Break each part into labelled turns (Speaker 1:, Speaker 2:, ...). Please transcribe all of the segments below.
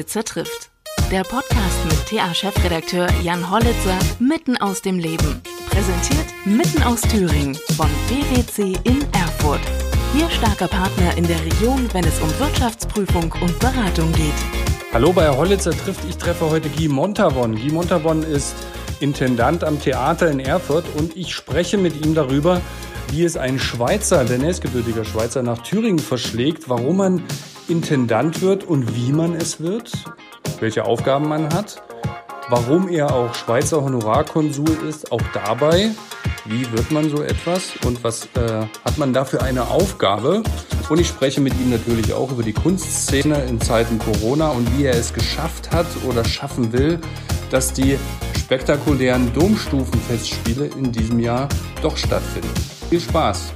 Speaker 1: Hollitzer trifft. Der Podcast mit TA-Chefredakteur Jan Hollitzer mitten aus dem Leben. Präsentiert mitten aus Thüringen von BWC in Erfurt. Ihr starker Partner in der Region, wenn es um Wirtschaftsprüfung und Beratung geht.
Speaker 2: Hallo bei Hollitzer trifft. Ich treffe heute Guy Montavon. Guy Montavon ist Intendant am Theater in Erfurt und ich spreche mit ihm darüber, wie es ein Schweizer, der nächstgebürtiger Schweizer, nach Thüringen verschlägt, warum man Intendant wird und wie man es wird, welche Aufgaben man hat, warum er auch Schweizer Honorarkonsul ist, auch dabei, wie wird man so etwas und was äh, hat man da für eine Aufgabe? Und ich spreche mit ihm natürlich auch über die Kunstszene in Zeiten Corona und wie er es geschafft hat oder schaffen will, dass die spektakulären Domstufenfestspiele in diesem Jahr doch stattfinden. Viel Spaß!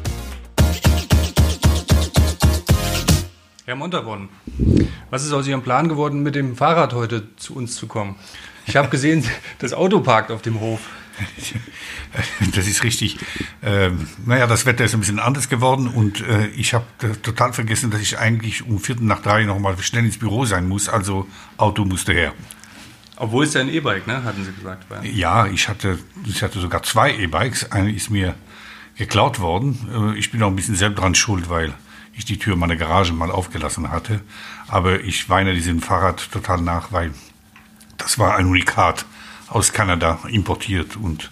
Speaker 2: Herr Monterborn, was ist aus Ihrem Plan geworden, mit dem Fahrrad heute zu uns zu kommen? Ich habe gesehen, das Auto parkt auf dem Hof.
Speaker 3: Das ist richtig. Ähm, naja, das Wetter ist ein bisschen anders geworden und äh, ich habe total vergessen, dass ich eigentlich um Viertel nach drei noch mal schnell ins Büro sein muss. Also Auto musste her.
Speaker 2: Obwohl es ja ein E-Bike, ne? hatten Sie gesagt.
Speaker 3: War. Ja, ich hatte, ich hatte sogar zwei E-Bikes. Eine ist mir geklaut worden. Äh, ich bin auch ein bisschen selbst dran schuld, weil ich die Tür meiner Garage mal aufgelassen hatte. Aber ich weine diesem Fahrrad total nach, weil das war ein Unikat aus Kanada importiert und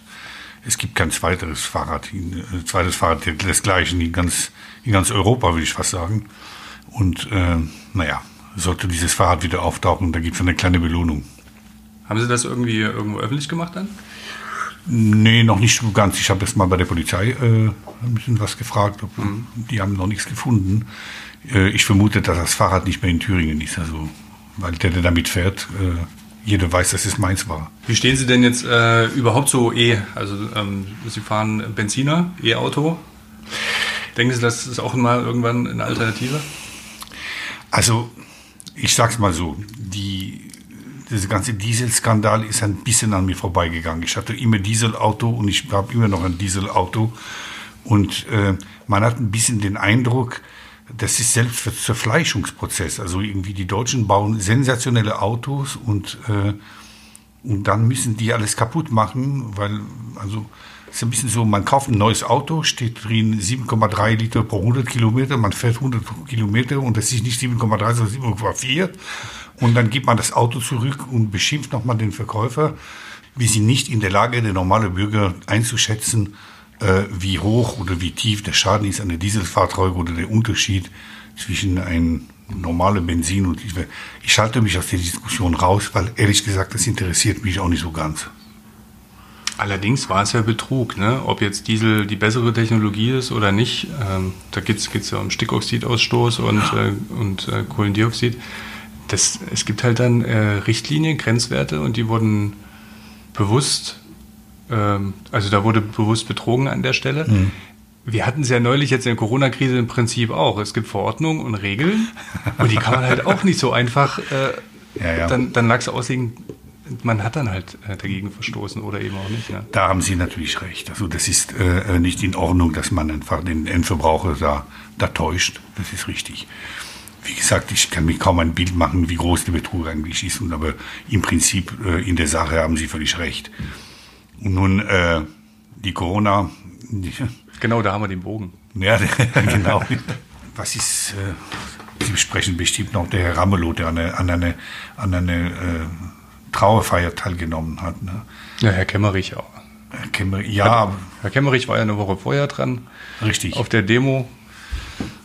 Speaker 3: es gibt kein zweiteres Fahrrad, ein äh, zweites Fahrrad desgleichen in ganz, in ganz Europa, würde ich fast sagen. Und äh, naja, sollte dieses Fahrrad wieder auftauchen, da gibt es eine kleine Belohnung.
Speaker 2: Haben Sie das irgendwie irgendwo öffentlich gemacht dann?
Speaker 3: Nee, noch nicht so ganz. Ich habe jetzt mal bei der Polizei äh, ein bisschen was gefragt. Ob, mhm. Die haben noch nichts gefunden. Äh, ich vermute, dass das Fahrrad nicht mehr in Thüringen ist. Also, weil der, der damit fährt, äh, jeder weiß, dass es meins war.
Speaker 2: Wie stehen Sie denn jetzt äh, überhaupt so E? Also ähm, Sie fahren Benziner, E-Auto. Denken Sie, das ist auch mal irgendwann eine Alternative?
Speaker 3: Also ich sag's mal so, die, dieser ganze Dieselskandal ist ein bisschen an mir vorbeigegangen. Ich hatte immer Dieselauto und ich habe immer noch ein Dieselauto. Und äh, man hat ein bisschen den Eindruck, das ist Selbstzerfleischungsprozess. Also irgendwie die Deutschen bauen sensationelle Autos und, äh, und dann müssen die alles kaputt machen, weil, also es ist ein bisschen so, man kauft ein neues Auto, steht drin 7,3 Liter pro 100 Kilometer, man fährt 100 Kilometer und das ist nicht 7,3, sondern 7,4 und dann gibt man das Auto zurück und beschimpft nochmal den Verkäufer, wie sie nicht in der Lage, der normale Bürger einzuschätzen, äh, wie hoch oder wie tief der Schaden ist an der Dieselfahrzeug oder der Unterschied zwischen einem normalen Benzin und ich, ich schalte mich aus der Diskussion raus, weil ehrlich gesagt, das interessiert mich auch nicht so ganz.
Speaker 2: Allerdings war es ja Betrug, ne? ob jetzt Diesel die bessere Technologie ist oder nicht. Ähm, da geht es ja um Stickoxidausstoß und, äh, und äh, Kohlendioxid. Das, es gibt halt dann äh, Richtlinien, Grenzwerte und die wurden bewusst ähm, also da wurde bewusst betrogen an der Stelle. Mhm. Wir hatten es ja neulich jetzt in der Corona-Krise im Prinzip auch. Es gibt Verordnungen und Regeln und die kann man halt auch nicht so einfach äh, ja, ja. dann, dann lag es auslegen. Man hat dann halt äh, dagegen verstoßen oder eben auch nicht. Ne?
Speaker 3: Da haben Sie natürlich recht. Also das ist äh, nicht in Ordnung, dass man einfach den Endverbraucher da, da täuscht. Das ist richtig. Wie gesagt, ich kann mir kaum ein Bild machen, wie groß der Betrug eigentlich ist. aber im Prinzip äh, in der Sache haben Sie völlig recht. Und nun äh, die Corona.
Speaker 2: Genau, da haben wir den Bogen.
Speaker 3: Ja, genau. Was ist, äh, Sie sprechen bestimmt noch der Herr Ramelow, der an eine, an eine, an eine äh, Trauerfeier teilgenommen hat. Ne?
Speaker 2: Ja, Herr Kemmerich auch.
Speaker 3: Herr Kemmerich, ja.
Speaker 2: Herr, Herr Kemmerich war ja eine Woche vorher dran.
Speaker 3: Richtig.
Speaker 2: Auf der Demo.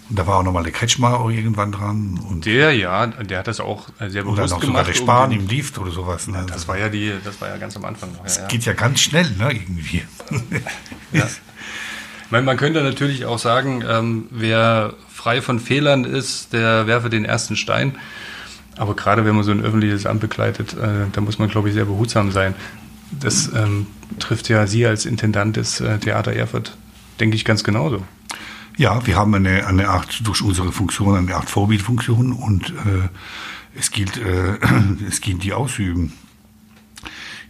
Speaker 3: Und da war auch nochmal der Kretschmer auch irgendwann dran. Und
Speaker 2: der, ja, der hat das auch sehr bewusst
Speaker 3: oder noch gemacht. Sogar der Spahn im Lift oder sowas.
Speaker 2: Ne? Das war ja die, das war ja ganz am Anfang
Speaker 3: noch. Das ja, geht ja ganz schnell, ne, irgendwie.
Speaker 2: ja. meine, man könnte natürlich auch sagen, ähm, wer frei von Fehlern ist, der werfe den ersten Stein. Aber gerade wenn man so ein öffentliches Amt begleitet, äh, da muss man, glaube ich, sehr behutsam sein. Das ähm, trifft ja Sie als Intendant des äh, Theater Erfurt, denke ich, ganz genauso.
Speaker 3: Ja, wir haben eine, eine Art, durch unsere Funktion, eine Art Vorbildfunktion und äh, es, gilt, äh, es gilt die ausüben.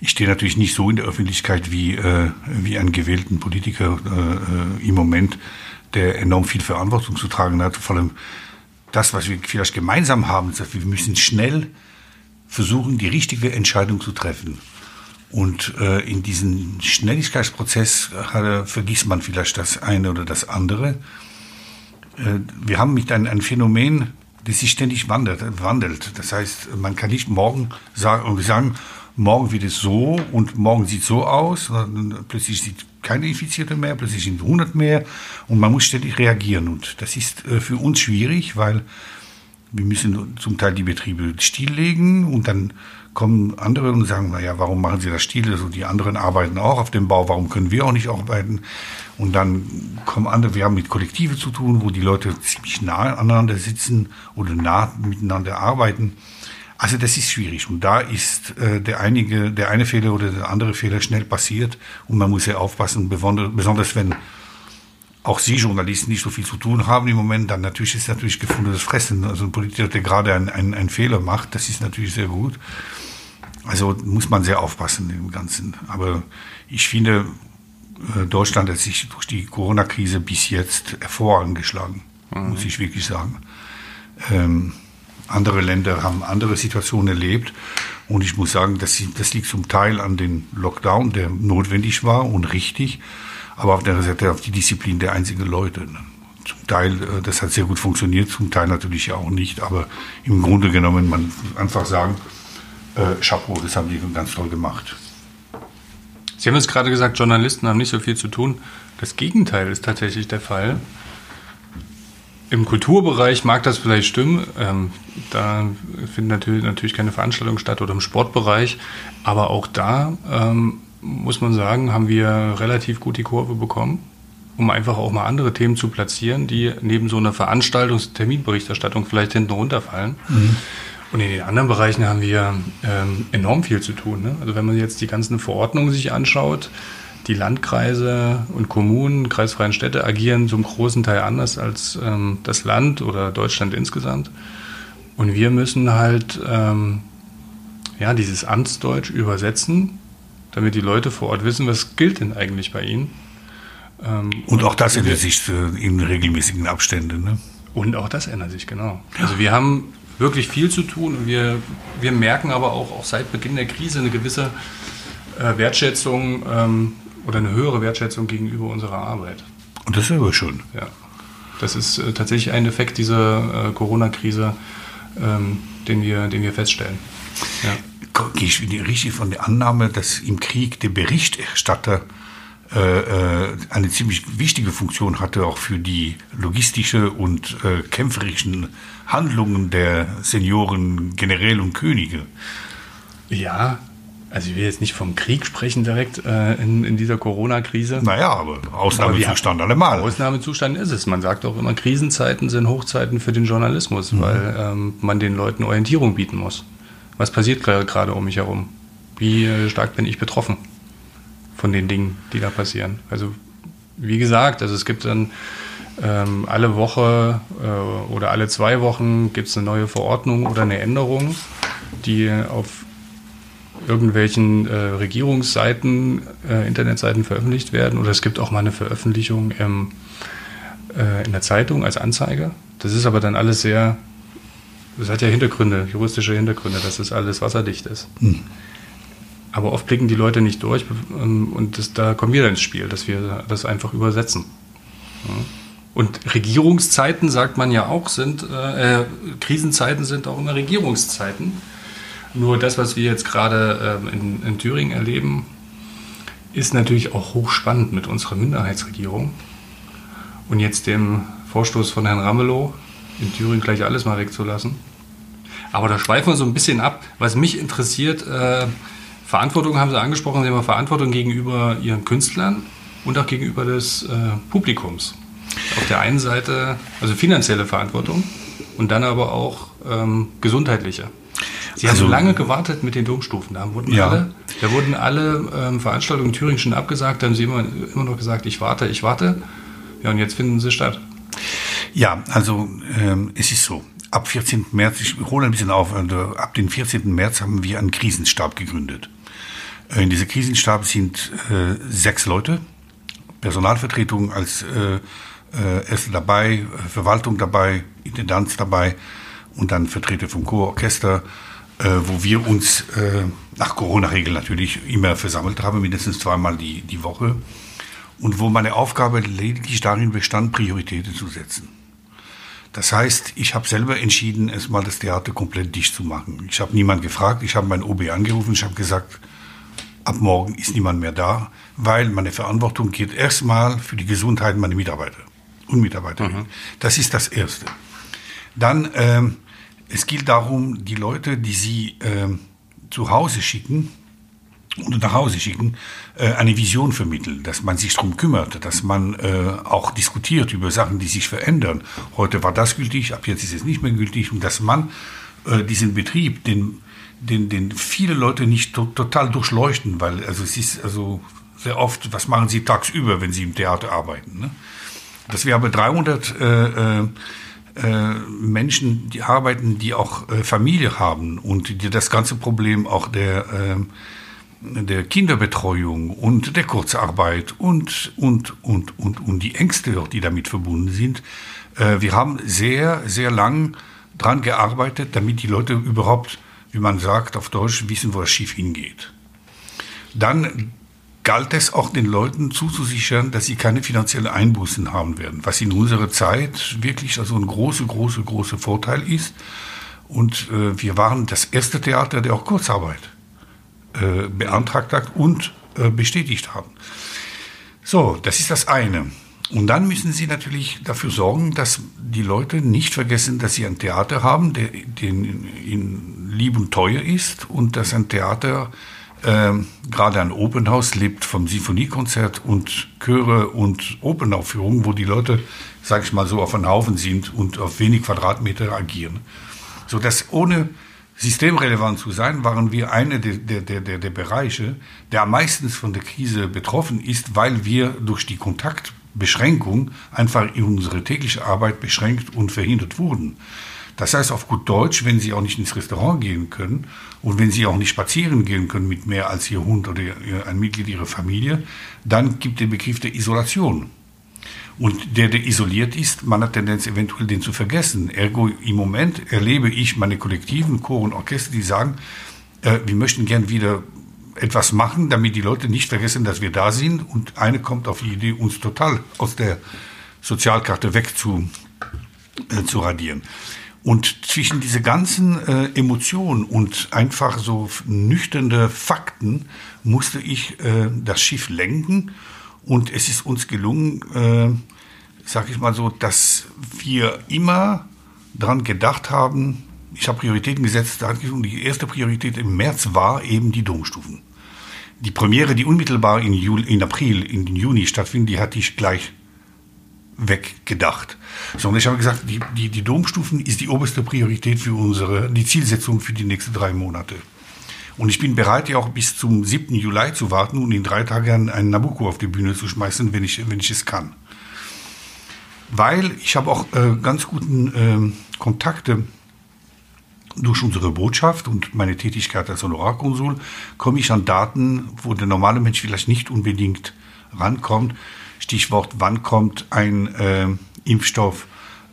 Speaker 3: Ich stehe natürlich nicht so in der Öffentlichkeit wie, äh, wie ein gewählten Politiker äh, äh im Moment, der enorm viel Verantwortung zu tragen hat. Vor allem das, was wir vielleicht gemeinsam haben, ist, wir müssen schnell versuchen, die richtige Entscheidung zu treffen. Und äh, in diesem Schnelligkeitsprozess äh, vergisst man vielleicht das eine oder das andere. Äh, wir haben mit einem ein Phänomen, das sich ständig wandelt, wandelt. Das heißt, man kann nicht morgen sagen, sagen, morgen wird es so und morgen sieht so aus. Plötzlich sieht keine Infizierte mehr, plötzlich sind 100 mehr und man muss ständig reagieren. Und das ist äh, für uns schwierig, weil wir müssen zum Teil die Betriebe stilllegen und dann kommen andere und sagen, naja, warum machen sie das still? Also die anderen arbeiten auch auf dem Bau, warum können wir auch nicht arbeiten? Und dann kommen andere, wir haben mit Kollektive zu tun, wo die Leute ziemlich nah aneinander sitzen oder nah miteinander arbeiten. Also das ist schwierig und da ist äh, der einige, der eine Fehler oder der andere Fehler schnell passiert und man muss ja aufpassen, besonders wenn auch Sie Journalisten nicht so viel zu tun haben im Moment, dann natürlich ist natürlich gefundenes Fressen. Also ein Politiker, der gerade einen, einen, einen Fehler macht, das ist natürlich sehr gut. Also muss man sehr aufpassen im Ganzen. Aber ich finde, äh, Deutschland hat sich durch die Corona-Krise bis jetzt hervorragend geschlagen, mhm. muss ich wirklich sagen. Ähm, andere Länder haben andere Situationen erlebt. Und ich muss sagen, das, das liegt zum Teil an den Lockdown, der notwendig war und richtig, aber auf der anderen Seite auf die Disziplin der einzigen Leute. Zum Teil, äh, das hat sehr gut funktioniert, zum Teil natürlich auch nicht, aber im Grunde genommen, man einfach sagen, äh, Chapeau, das haben die ganz toll gemacht.
Speaker 2: Sie haben es gerade gesagt, Journalisten haben nicht so viel zu tun. Das Gegenteil ist tatsächlich der Fall. Im Kulturbereich mag das vielleicht stimmen. Ähm, da finden natürlich, natürlich keine Veranstaltungen statt oder im Sportbereich. Aber auch da ähm, muss man sagen, haben wir relativ gut die Kurve bekommen, um einfach auch mal andere Themen zu platzieren, die neben so einer Veranstaltungsterminberichterstattung vielleicht hinten runterfallen. Mhm. Und in den anderen Bereichen haben wir ähm, enorm viel zu tun. Ne? Also wenn man jetzt die ganzen Verordnungen sich anschaut, die Landkreise und Kommunen, kreisfreien Städte agieren zum großen Teil anders als ähm, das Land oder Deutschland insgesamt. Und wir müssen halt ähm, ja, dieses Amtsdeutsch übersetzen, damit die Leute vor Ort wissen, was gilt denn eigentlich bei ihnen.
Speaker 3: Ähm, und auch das ändert sich in regelmäßigen Abständen. Ne?
Speaker 2: Und auch das ändert sich, genau. Also wir haben wirklich viel zu tun und wir, wir merken aber auch, auch seit Beginn der Krise eine gewisse äh, Wertschätzung ähm, oder eine höhere Wertschätzung gegenüber unserer Arbeit.
Speaker 3: Und das ist aber schon.
Speaker 2: Ja. Das ist äh, tatsächlich ein Effekt dieser äh, Corona-Krise, ähm, den, wir, den wir feststellen.
Speaker 3: Ja. Gehe ich richtig von der Annahme, dass im Krieg der Berichterstatter eine ziemlich wichtige Funktion hatte, auch für die logistische und äh, kämpferischen Handlungen der Senioren, Generäle und Könige.
Speaker 2: Ja, also ich will jetzt nicht vom Krieg sprechen direkt äh, in, in, dieser Corona-Krise.
Speaker 3: Naja, aber Ausnahmezustand aber allemal.
Speaker 2: Ausnahmezustand ist es. Man sagt auch immer, Krisenzeiten sind Hochzeiten für den Journalismus, mhm. weil ähm, man den Leuten Orientierung bieten muss. Was passiert gerade um mich herum? Wie äh, stark bin ich betroffen von den Dingen, die da passieren? Also wie gesagt, also es gibt dann ähm, alle Woche äh, oder alle zwei Wochen gibt es eine neue Verordnung oder eine Änderung, die auf irgendwelchen äh, Regierungsseiten, äh, Internetseiten veröffentlicht werden. Oder es gibt auch mal eine Veröffentlichung im, äh, in der Zeitung als Anzeige. Das ist aber dann alles sehr, das hat ja Hintergründe, juristische Hintergründe, dass das alles wasserdicht ist. Hm. Aber oft blicken die Leute nicht durch ähm, und das, da kommen wir ins Spiel, dass wir das einfach übersetzen. Und Regierungszeiten, sagt man ja auch, sind, äh, Krisenzeiten sind auch immer Regierungszeiten. Nur das, was wir jetzt gerade ähm, in, in Thüringen erleben, ist natürlich auch hochspannend mit unserer Minderheitsregierung. Und jetzt dem Vorstoß von Herrn Ramelow, in Thüringen gleich alles mal wegzulassen. Aber da schweifen wir so ein bisschen ab. Was mich interessiert, äh, Verantwortung haben Sie angesprochen, Sie haben Verantwortung gegenüber Ihren Künstlern und auch gegenüber des äh, Publikums. Auf der einen Seite, also finanzielle Verantwortung und dann aber auch ähm, gesundheitliche. Sie also, haben lange gewartet mit den Domstufen. Da wurden ja. alle, da wurden alle ähm, Veranstaltungen in Thüringen schon abgesagt. Da haben Sie immer, immer noch gesagt, ich warte, ich warte. Ja, und jetzt finden sie statt.
Speaker 3: Ja, also ähm, es ist so. Ab 14. März, ich hole ein bisschen auf, also ab dem 14. März haben wir einen Krisenstab gegründet. Äh, in diesem Krisenstab sind äh, sechs Leute, Personalvertretung als äh, äh, Essen dabei, Verwaltung dabei, Intendanz dabei und dann Vertreter vom Chororchester, äh, wo wir uns äh, nach Corona-Regeln natürlich immer versammelt haben, mindestens zweimal die, die Woche. Und wo meine Aufgabe lediglich darin bestand, Prioritäten zu setzen. Das heißt, ich habe selber entschieden, erstmal das Theater komplett dicht zu machen. Ich habe niemand gefragt, ich habe meinen OB angerufen, ich habe gesagt, ab morgen ist niemand mehr da, weil meine Verantwortung geht erstmal für die Gesundheit meiner Mitarbeiter und Mitarbeiterinnen. Mhm. Das ist das Erste. Dann, ähm, es gilt darum, die Leute, die Sie ähm, zu Hause schicken, und nach Hause schicken, äh, eine Vision vermitteln, dass man sich darum kümmert, dass man äh, auch diskutiert über Sachen, die sich verändern. Heute war das gültig, ab jetzt ist es nicht mehr gültig und dass man äh, diesen Betrieb, den, den, den viele Leute nicht to total durchleuchten, weil also es ist also sehr oft, was machen sie tagsüber, wenn sie im Theater arbeiten. Ne? Dass wir aber 300 äh, äh, äh, Menschen, die arbeiten, die auch äh, Familie haben und die das ganze Problem auch der äh, der Kinderbetreuung und der Kurzarbeit und, und, und, und, und die Ängste, die damit verbunden sind. Äh, wir haben sehr, sehr lang dran gearbeitet, damit die Leute überhaupt, wie man sagt auf Deutsch, wissen, wo das Schiff hingeht. Dann galt es auch den Leuten zuzusichern, dass sie keine finanziellen Einbußen haben werden, was in unserer Zeit wirklich also ein großer, großer, großer Vorteil ist. Und äh, wir waren das erste Theater, der auch Kurzarbeit äh, beantragt hat und äh, bestätigt haben. So, das ist das eine. Und dann müssen Sie natürlich dafür sorgen, dass die Leute nicht vergessen, dass sie ein Theater haben, der ihnen lieb und teuer ist und dass ein Theater, äh, gerade ein Opernhaus, lebt vom Sinfoniekonzert und Chöre und Opernaufführungen, wo die Leute, sag ich mal so, auf einem Haufen sind und auf wenig Quadratmeter agieren. So dass ohne systemrelevant zu sein, waren wir eine der, der, der, der Bereiche, der am meisten von der Krise betroffen ist, weil wir durch die Kontaktbeschränkung einfach in unsere tägliche Arbeit beschränkt und verhindert wurden. Das heißt auf gut Deutsch, wenn Sie auch nicht ins Restaurant gehen können und wenn Sie auch nicht spazieren gehen können mit mehr als Ihr Hund oder ein Mitglied Ihrer Familie, dann gibt der Begriff der Isolation. Und der, der isoliert ist, man hat Tendenz, eventuell den zu vergessen. Ergo, im Moment erlebe ich meine kollektiven Chor und Orchester, die sagen, äh, wir möchten gern wieder etwas machen, damit die Leute nicht vergessen, dass wir da sind. Und eine kommt auf die Idee, uns total aus der Sozialkarte weg zu, äh, zu. Und zwischen diese ganzen äh, Emotionen und einfach so nüchterne Fakten musste ich äh, das Schiff lenken und es ist uns gelungen, äh, sage ich mal so, dass wir immer daran gedacht haben, ich habe Prioritäten gesetzt, und die erste Priorität im März war eben die Domstufen. Die Premiere, die unmittelbar in, Juli, in April, in Juni stattfindet, die hatte ich gleich weggedacht. Sondern ich habe gesagt, die, die, die Domstufen ist die oberste Priorität für unsere, die Zielsetzung für die nächsten drei Monate. Und ich bin bereit, ja auch bis zum 7. Juli zu warten und in drei Tagen einen Nabucco auf die Bühne zu schmeißen, wenn ich, wenn ich es kann. Weil ich habe auch äh, ganz guten äh, Kontakte durch unsere Botschaft und meine Tätigkeit als Honorarkonsul komme ich an Daten, wo der normale Mensch vielleicht nicht unbedingt rankommt. Stichwort, wann kommt ein äh, Impfstoff,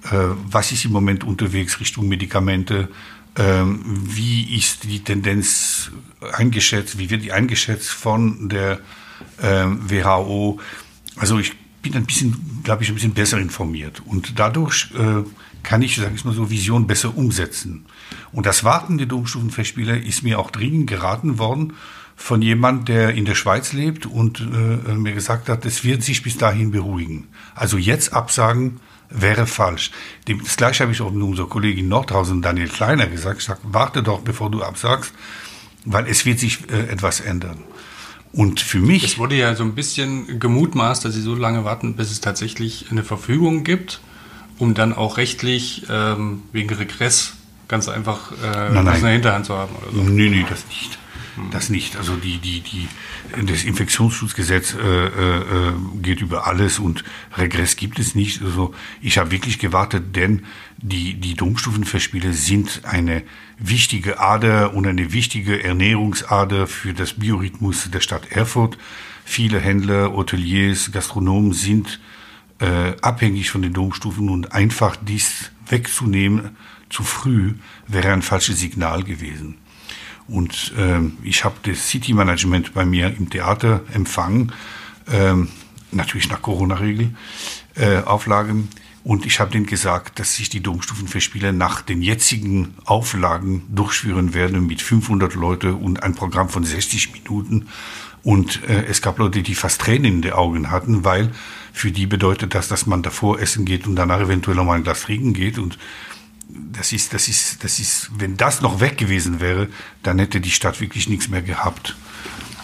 Speaker 3: äh, was ist im Moment unterwegs Richtung Medikamente, ähm, wie ist die Tendenz eingeschätzt, wie wird die eingeschätzt von der ähm, WHO? Also ich bin ein bisschen, glaube ich, ein bisschen besser informiert und dadurch äh, kann ich, sage ich mal so, Vision besser umsetzen. Und das Warten der Domstufenfestspiele ist mir auch dringend geraten worden von jemand, der in der Schweiz lebt und äh, mir gesagt hat, es wird sich bis dahin beruhigen. Also jetzt absagen, wäre falsch. Das gleiche habe ich auch mit unserer Kollegin Nordhausen, Daniel Kleiner, gesagt. Ich sage, warte doch, bevor du absagst, weil es wird sich äh, etwas ändern. Und für mich.
Speaker 2: Es wurde ja so ein bisschen gemutmaßt, dass sie so lange warten, bis es tatsächlich eine Verfügung gibt, um dann auch rechtlich ähm, wegen Regress ganz einfach äh, nein, nein. in der Hinterhand zu haben.
Speaker 3: Oder so. Nee, nee, das nicht. Das nicht. Also die, die, die, das Infektionsschutzgesetz äh, äh, geht über alles und Regress gibt es nicht. Also ich habe wirklich gewartet, denn die, die Domstufenfestspiele sind eine wichtige Ader und eine wichtige Ernährungsader für das Biorhythmus der Stadt Erfurt. Viele Händler, Hoteliers, Gastronomen sind äh, abhängig von den Domstufen und einfach dies wegzunehmen zu früh wäre ein falsches Signal gewesen. Und ähm, ich habe das City Management bei mir im Theater empfangen, ähm, natürlich nach Corona-Regel, äh, Auflagen. Und ich habe denen gesagt, dass sich die Domstufenfestspiele nach den jetzigen Auflagen durchführen werden mit 500 Leute und ein Programm von 60 Minuten. Und äh, es gab Leute, die fast Tränen in den Augen hatten, weil für die bedeutet das, dass man davor essen geht und danach eventuell noch mal ein Glas trinken geht. Und das ist, das ist, das ist, wenn das noch weg gewesen wäre, dann hätte die Stadt wirklich nichts mehr gehabt.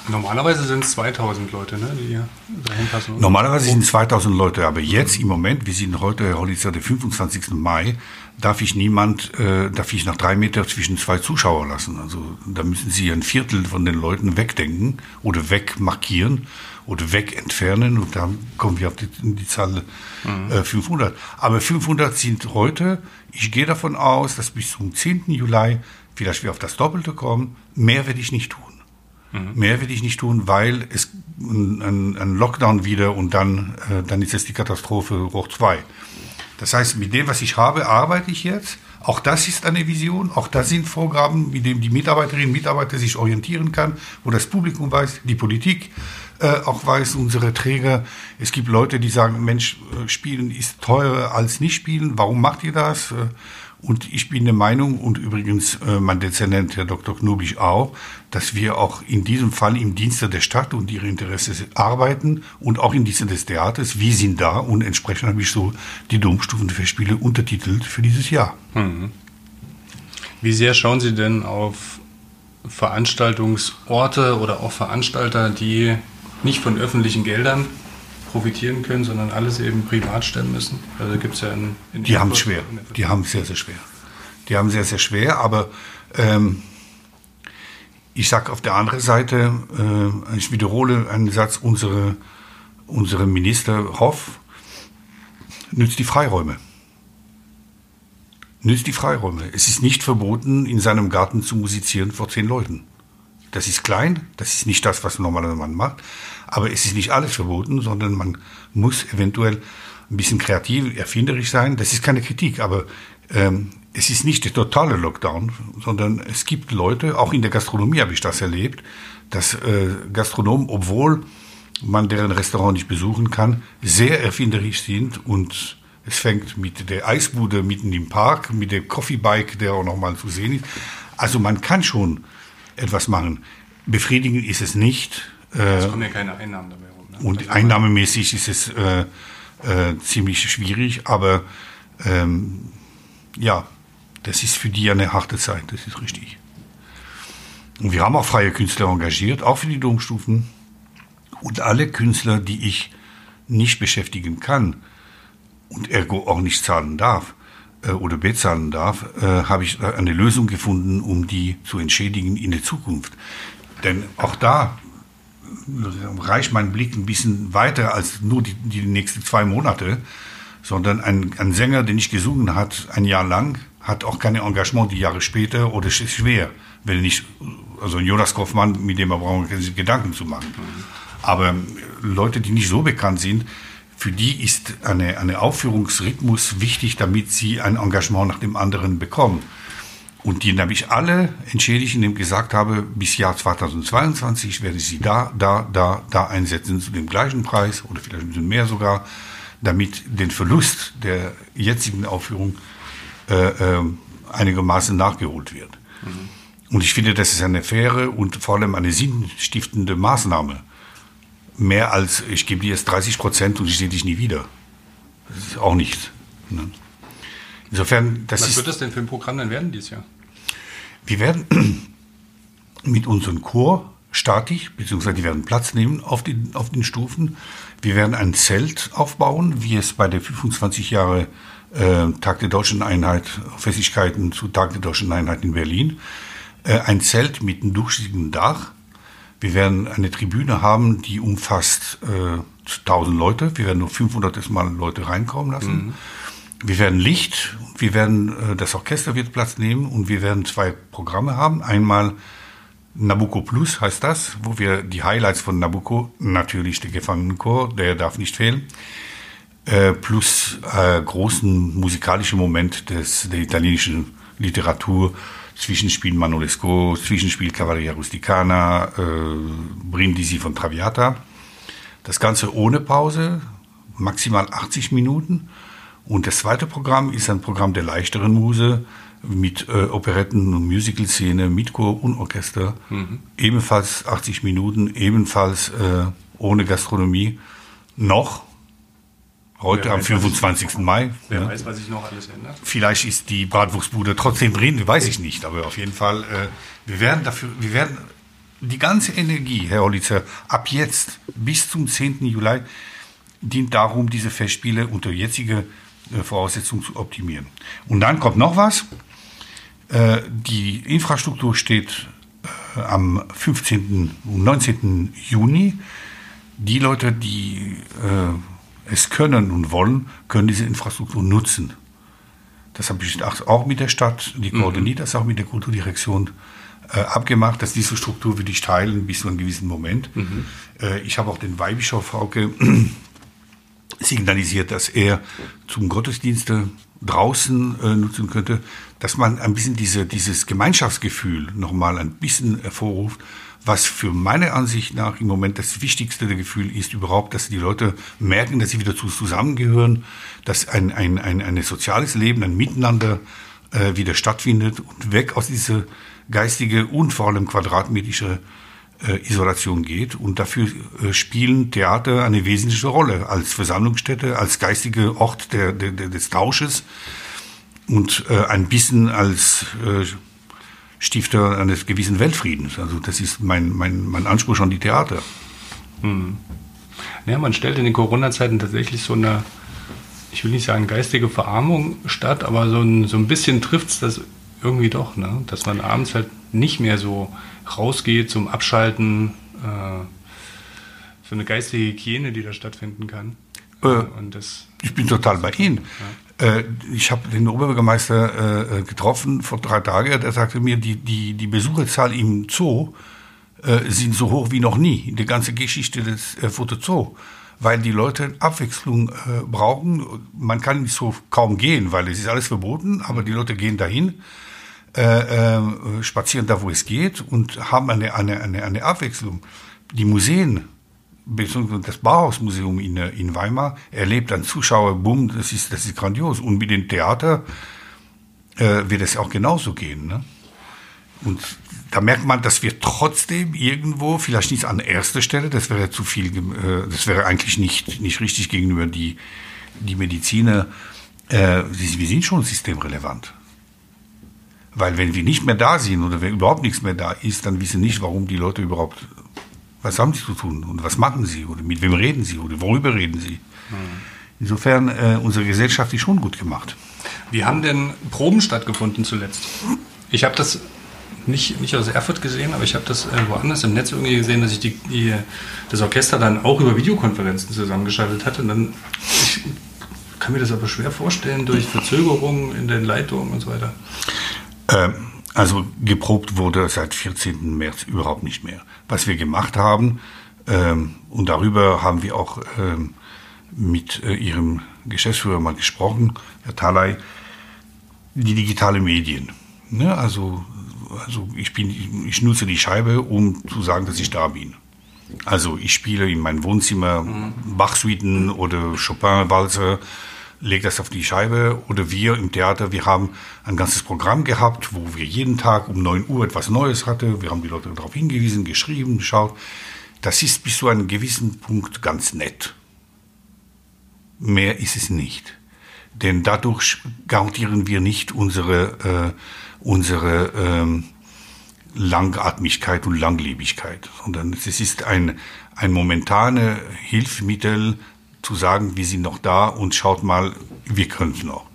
Speaker 2: Normalerweise sind es 2000 Leute, ne, die hier dahin passen.
Speaker 3: Normalerweise sind es 2000 Leute, aber jetzt im Moment, wir sind heute, heute ist ja der 25. Mai, darf ich niemand, äh, darf ich nach drei Meter zwischen zwei Zuschauer lassen. Also da müssen Sie ein Viertel von den Leuten wegdenken oder wegmarkieren oder wegentfernen und dann kommen wir auf die, die Zahl mhm. äh, 500. Aber 500 sind heute, ich gehe davon aus, dass bis zum 10. Juli vielleicht wir auf das Doppelte kommen. Mehr werde ich nicht tun. Mhm. Mehr werde ich nicht tun, weil es ein, ein Lockdown wieder und dann, äh, dann ist es die Katastrophe hoch zwei. Das heißt, mit dem, was ich habe, arbeite ich jetzt. Auch das ist eine Vision, auch das sind Vorgaben, mit denen die Mitarbeiterinnen und Mitarbeiter sich orientieren kann, wo das Publikum weiß, die Politik äh, auch weiß, unsere Träger. Es gibt Leute, die sagen, Mensch, äh, Spielen ist teurer als nicht spielen, warum macht ihr das? Äh, und ich bin der Meinung, und übrigens äh, mein Dezernent, Herr Dr. Knoblich auch, dass wir auch in diesem Fall im Dienste der Stadt und ihre Interesse arbeiten und auch im Dienste des Theaters. Wir sind da und entsprechend habe ich so die Domstufenfestspiele untertitelt für dieses Jahr. Mhm.
Speaker 2: Wie sehr schauen Sie denn auf Veranstaltungsorte oder auch Veranstalter, die nicht von öffentlichen Geldern profitieren können, sondern alles eben privat stemmen müssen? Also gibt es ja in,
Speaker 3: in Die haben es schwer. Die haben es sehr, sehr schwer. Die haben sehr, sehr schwer, aber ähm, ich sage auf der anderen Seite, äh, ich wiederhole einen Satz, unsere, unsere Minister Hoff nützt die Freiräume. Nützt die Freiräume. Es ist nicht verboten, in seinem Garten zu musizieren vor zehn Leuten. Das ist klein, das ist nicht das, was ein normaler Mann macht. Aber es ist nicht alles verboten, sondern man muss eventuell ein bisschen kreativ, erfinderisch sein. Das ist keine Kritik, aber ähm, es ist nicht der totale Lockdown, sondern es gibt Leute, auch in der Gastronomie habe ich das erlebt, dass äh, Gastronomen, obwohl man deren Restaurant nicht besuchen kann, sehr erfinderisch sind und es fängt mit der Eisbude mitten im Park, mit der Coffee Bike, der auch nochmal zu sehen ist. Also man kann schon etwas machen. Befriedigend ist es nicht.
Speaker 2: Äh, es kommen ja keine Einnahmen dabei rum.
Speaker 3: Ne? Und also einnahmemäßig ist es äh, äh, ziemlich schwierig, aber ähm, ja, das ist für die eine harte Zeit, das ist richtig. Und wir haben auch freie Künstler engagiert, auch für die Domstufen. Und alle Künstler, die ich nicht beschäftigen kann und ergo auch nicht zahlen darf, äh, oder bezahlen darf, äh, habe ich eine Lösung gefunden, um die zu entschädigen in der Zukunft. Denn auch da reicht mein Blick ein bisschen weiter als nur die, die nächsten zwei Monate, sondern ein, ein Sänger, der nicht gesungen hat ein Jahr lang, hat auch kein Engagement die Jahre später oder ist schwer, wenn nicht, also Jonas Kaufmann, mit dem wir brauchen Gedanken zu machen. Aber Leute, die nicht so bekannt sind, für die ist eine, eine Aufführungsrhythmus wichtig, damit sie ein Engagement nach dem anderen bekommen. Und die habe ich alle entschädigt, indem ich gesagt habe, bis Jahr 2022 werde ich sie da, da, da, da einsetzen zu dem gleichen Preis oder vielleicht ein bisschen mehr sogar, damit den Verlust der jetzigen Aufführung äh, äh, einigermaßen nachgeholt wird. Mhm. Und ich finde, das ist eine faire und vor allem eine sinnstiftende Maßnahme mehr als, ich gebe dir jetzt 30 Prozent und ich sehe dich nie wieder. Das ist auch nicht. Ne? Insofern,
Speaker 2: das Was ist, wird das denn für ein Programm dann werden dieses Jahr?
Speaker 3: Wir werden mit unserem Chor statisch, beziehungsweise die werden Platz nehmen auf den, auf den Stufen. Wir werden ein Zelt aufbauen, wie es bei der 25 Jahre äh, Tag der Deutschen Einheit, Festigkeiten zu Tag der Deutschen Einheit in Berlin. Äh, ein Zelt mit einem durchsichtigen Dach, wir werden eine Tribüne haben, die umfasst äh, 1000 Leute. Wir werden nur 500 Mal Leute reinkommen lassen. Mhm. Wir werden Licht, wir werden, äh, das Orchester wird Platz nehmen und wir werden zwei Programme haben. Einmal Nabucco Plus heißt das, wo wir die Highlights von Nabucco, natürlich der Gefangenenchor, der darf nicht fehlen, äh, plus äh, großen musikalischen Moment des, der italienischen Literatur, Zwischenspiel Manolesco, Zwischenspiel Cavalleria Rusticana, äh, Brindisi von Traviata. Das Ganze ohne Pause, maximal 80 Minuten. Und das zweite Programm ist ein Programm der leichteren Muse mit äh, Operetten- und Musical-Szene, mit Chor und Orchester. Mhm. Ebenfalls 80 Minuten, ebenfalls äh, ohne Gastronomie. Noch Heute wer am 25. Mai.
Speaker 2: Wer ja. weiß, was sich noch alles ändert.
Speaker 3: Vielleicht ist die Bratwurstbude trotzdem drin, weiß ich nicht. Aber auf jeden Fall, äh, wir werden dafür, wir werden die ganze Energie, Herr Hollitzer, ab jetzt bis zum 10. Juli dient darum, diese Festspiele unter jetzige äh, Voraussetzungen zu optimieren. Und dann kommt noch was. Äh, die Infrastruktur steht äh, am 15. und 19. Juni. Die Leute, die äh, es können und wollen, können diese Infrastruktur nutzen. Das habe ich auch mit der Stadt, die mhm. koordiniert das auch mit der Kulturdirektion äh, abgemacht, dass diese Struktur würde ich teilen bis zu einem gewissen Moment. Mhm. Äh, ich habe auch den Weihbischof Frauke signalisiert, dass er zum Gottesdienste draußen äh, nutzen könnte, dass man ein bisschen diese, dieses Gemeinschaftsgefühl nochmal ein bisschen hervorruft was für meine Ansicht nach im Moment das wichtigste Gefühl ist überhaupt, dass die Leute merken, dass sie wieder zusammengehören, dass ein, ein, ein, ein soziales Leben, ein Miteinander äh, wieder stattfindet und weg aus dieser geistige und vor allem quadratmetrische äh, Isolation geht. Und dafür äh, spielen Theater eine wesentliche Rolle als Versammlungsstätte, als geistige Ort der, der, des Tausches und äh, ein bisschen als äh, Stifter eines gewissen Weltfriedens. Also das ist mein, mein, mein Anspruch an die Theater.
Speaker 2: Hm. Ja, man stellt in den Corona-Zeiten tatsächlich so eine, ich will nicht sagen geistige Verarmung statt, aber so ein, so ein bisschen trifft es das irgendwie doch, ne? dass man abends halt nicht mehr so rausgeht zum Abschalten, äh, so eine geistige Hygiene, die da stattfinden kann.
Speaker 3: Äh, ich bin total bei Ihnen. Ja. Äh, ich habe den Oberbürgermeister äh, getroffen vor drei Tagen. Der sagte mir, die, die, die Besucherzahl im Zoo äh, sind so hoch wie noch nie in der ganzen Geschichte des äh, Fotozoo. Weil die Leute Abwechslung äh, brauchen. Man kann nicht so kaum gehen, weil es ist alles verboten, aber die Leute gehen dahin, äh, äh, spazieren da, wo es geht und haben eine, eine, eine, eine Abwechslung. Die Museen beziehungsweise das Bauhausmuseum in, in Weimar erlebt ein Zuschauerboom, das ist, das ist grandios. Und mit dem Theater äh, wird es auch genauso gehen. Ne? Und da merkt man, dass wir trotzdem irgendwo, vielleicht nicht an erster Stelle, das wäre zu viel, äh, das wäre eigentlich nicht, nicht richtig gegenüber die, die Mediziner, äh, wir sind schon systemrelevant. Weil wenn wir nicht mehr da sind oder wenn überhaupt nichts mehr da ist, dann wissen nicht, warum die Leute überhaupt was haben sie zu tun und was machen sie oder mit wem reden sie oder worüber reden sie. Insofern, äh, unsere Gesellschaft ist schon gut gemacht.
Speaker 2: Wie haben denn Proben stattgefunden zuletzt? Ich habe das nicht, nicht aus Erfurt gesehen, aber ich habe das äh, woanders im Netz irgendwie gesehen, dass sich die, die, das Orchester dann auch über Videokonferenzen zusammengeschaltet hatte. Und dann, ich kann mir das aber schwer vorstellen durch Verzögerungen in den Leitungen und so weiter.
Speaker 3: Ähm, also geprobt wurde seit 14. März überhaupt nicht mehr. Was wir gemacht haben, ähm, und darüber haben wir auch ähm, mit äh, Ihrem Geschäftsführer mal gesprochen, Herr Thalay, die digitale Medien. Ne? Also, also ich, bin, ich nutze die Scheibe, um zu sagen, dass ich da bin. Also ich spiele in meinem Wohnzimmer mhm. Bach-Suiten oder Chopin-Walzer lege das auf die Scheibe oder wir im Theater, wir haben ein ganzes Programm gehabt, wo wir jeden Tag um 9 Uhr etwas Neues hatten. Wir haben die Leute darauf hingewiesen, geschrieben, geschaut. Das ist bis zu einem gewissen Punkt ganz nett. Mehr ist es nicht. Denn dadurch garantieren wir nicht unsere, äh, unsere ähm, Langatmigkeit und Langlebigkeit, sondern es ist ein, ein momentane Hilfsmittel, zu sagen, wir sind noch da und schaut mal, wir können noch.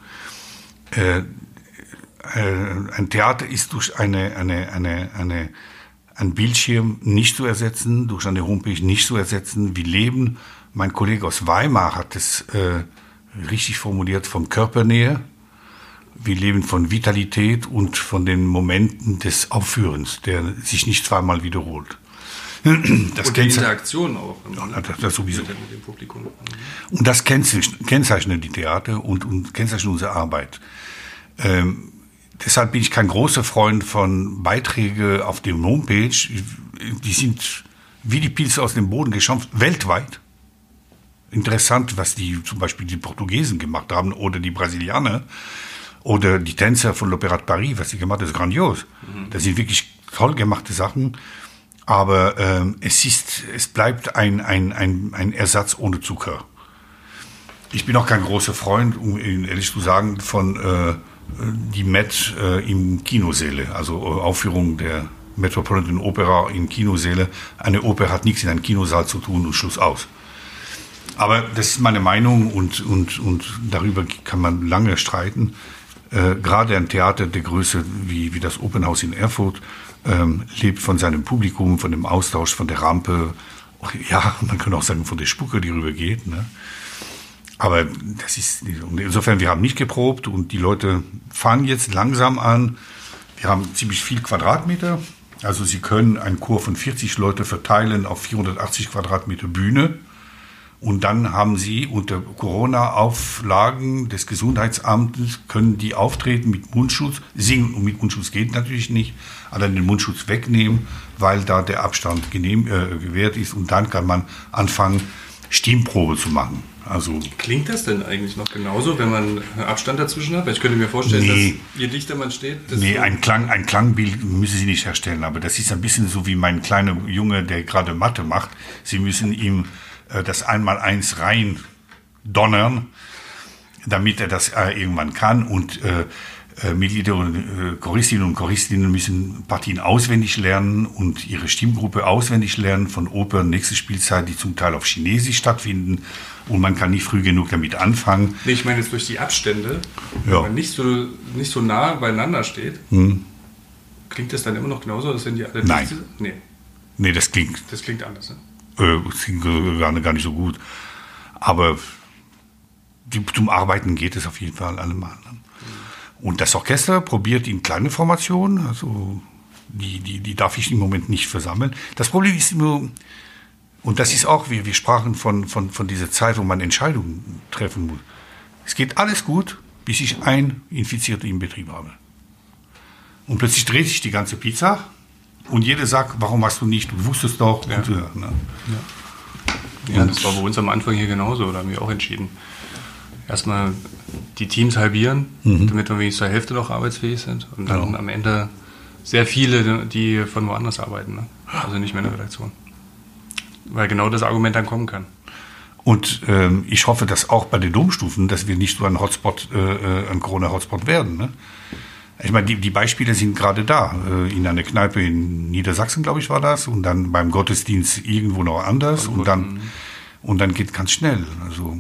Speaker 3: Äh, äh, ein Theater ist durch eine, eine, eine, eine, ein Bildschirm nicht zu ersetzen, durch eine Homepage nicht zu ersetzen. Wir leben, mein Kollege aus Weimar hat es äh, richtig formuliert, vom Körpernähe. Wir leben von Vitalität und von den Momenten des Aufführens, der sich nicht zweimal wiederholt.
Speaker 2: Das und die Interaktion auch.
Speaker 3: Ja, das, das sowieso. Mit dem Publikum. Und das kennzeichnet die Theater und, und kennzeichnet unsere Arbeit. Ähm, deshalb bin ich kein großer Freund von Beiträgen auf dem Homepage. Die sind wie die Pilze aus dem Boden geschampft, weltweit. Interessant, was die zum Beispiel die Portugiesen gemacht haben oder die Brasilianer oder die Tänzer von l'Opéra de Paris, was sie gemacht haben, ist grandios. Mhm. Das sind wirklich toll gemachte Sachen. Aber ähm, es ist, es bleibt ein, ein, ein, ein Ersatz ohne Zucker. Ich bin auch kein großer Freund, um ehrlich zu sagen, von äh, die Met äh, im Kinosäle, also äh, Aufführung der Metropolitan Opera in Kinosäle. Eine Oper hat nichts in einem Kinosaal zu tun und Schluss aus. Aber das ist meine Meinung und, und, und darüber kann man lange streiten. Äh, gerade ein Theater der Größe wie, wie das Opernhaus in Erfurt ähm, lebt von seinem Publikum, von dem Austausch, von der Rampe. Ja, man kann auch sagen, von der Spucke, die rübergeht. Ne? Aber das ist, insofern, wir haben nicht geprobt und die Leute fangen jetzt langsam an. Wir haben ziemlich viel Quadratmeter. Also sie können einen Chor von 40 Leute verteilen auf 480 Quadratmeter Bühne. Und dann haben sie unter Corona-Auflagen des Gesundheitsamtes, können die auftreten mit Mundschutz. Singen und mit Mundschutz geht natürlich nicht, aber den Mundschutz wegnehmen, weil da der Abstand genehm, äh, gewährt ist. Und dann kann man anfangen, Stimmprobe zu machen. Also
Speaker 2: Klingt das denn eigentlich noch genauso, wenn man Abstand dazwischen hat? Weil ich könnte mir vorstellen, nee, dass je dichter man steht,
Speaker 3: desto Nee, ein, Klang, ein Klangbild müssen Sie nicht herstellen, aber das ist ein bisschen so wie mein kleiner Junge, der gerade Mathe macht. Sie müssen ihm das Einmaleins rein donnern, damit er das äh, irgendwann kann und äh, äh, Mitglieder und äh, Choristinnen und Choristinnen müssen Partien auswendig lernen und ihre Stimmgruppe auswendig lernen von Opern, nächste Spielzeit, die zum Teil auf Chinesisch stattfinden und man kann nicht früh genug damit anfangen.
Speaker 2: Nee, ich meine jetzt durch die Abstände, ja. wenn man nicht so, nicht so nah beieinander steht, hm. klingt das dann immer noch genauso, als wenn die alle
Speaker 3: Nein. Nee. Nee, das klingt.
Speaker 2: Das klingt anders, ne?
Speaker 3: Äh, klingt gar, gar nicht so gut. Aber die, zum Arbeiten geht es auf jeden Fall allemal. Ne? Und das Orchester probiert in kleine Formationen, also die, die, die darf ich im Moment nicht versammeln. Das Problem ist immer, und das ist auch, wir, wir sprachen von, von, von dieser Zeit, wo man Entscheidungen treffen muss. Es geht alles gut, bis ich ein Infizierter im Betrieb habe. Und plötzlich dreht sich die ganze Pizza und jeder sagt, warum hast du nicht, du wusstest doch.
Speaker 2: Ja,
Speaker 3: und,
Speaker 2: ne? ja. ja das war bei uns am Anfang hier genauso, da haben wir auch entschieden erstmal die Teams halbieren, mhm. damit wir wenigstens zur Hälfte noch arbeitsfähig sind. Und dann genau. am Ende sehr viele, die von woanders arbeiten. Ne? Also nicht mehr in der Redaktion. Weil genau das Argument dann kommen kann.
Speaker 3: Und ähm, ich hoffe, dass auch bei den Domstufen, dass wir nicht so ein Hotspot, äh, äh, ein Corona-Hotspot werden. Ne? Ich meine, die, die Beispiele sind gerade da. Äh, in einer Kneipe in Niedersachsen, glaube ich, war das. Und dann beim Gottesdienst irgendwo noch anders. Und dann, und dann geht ganz schnell. Also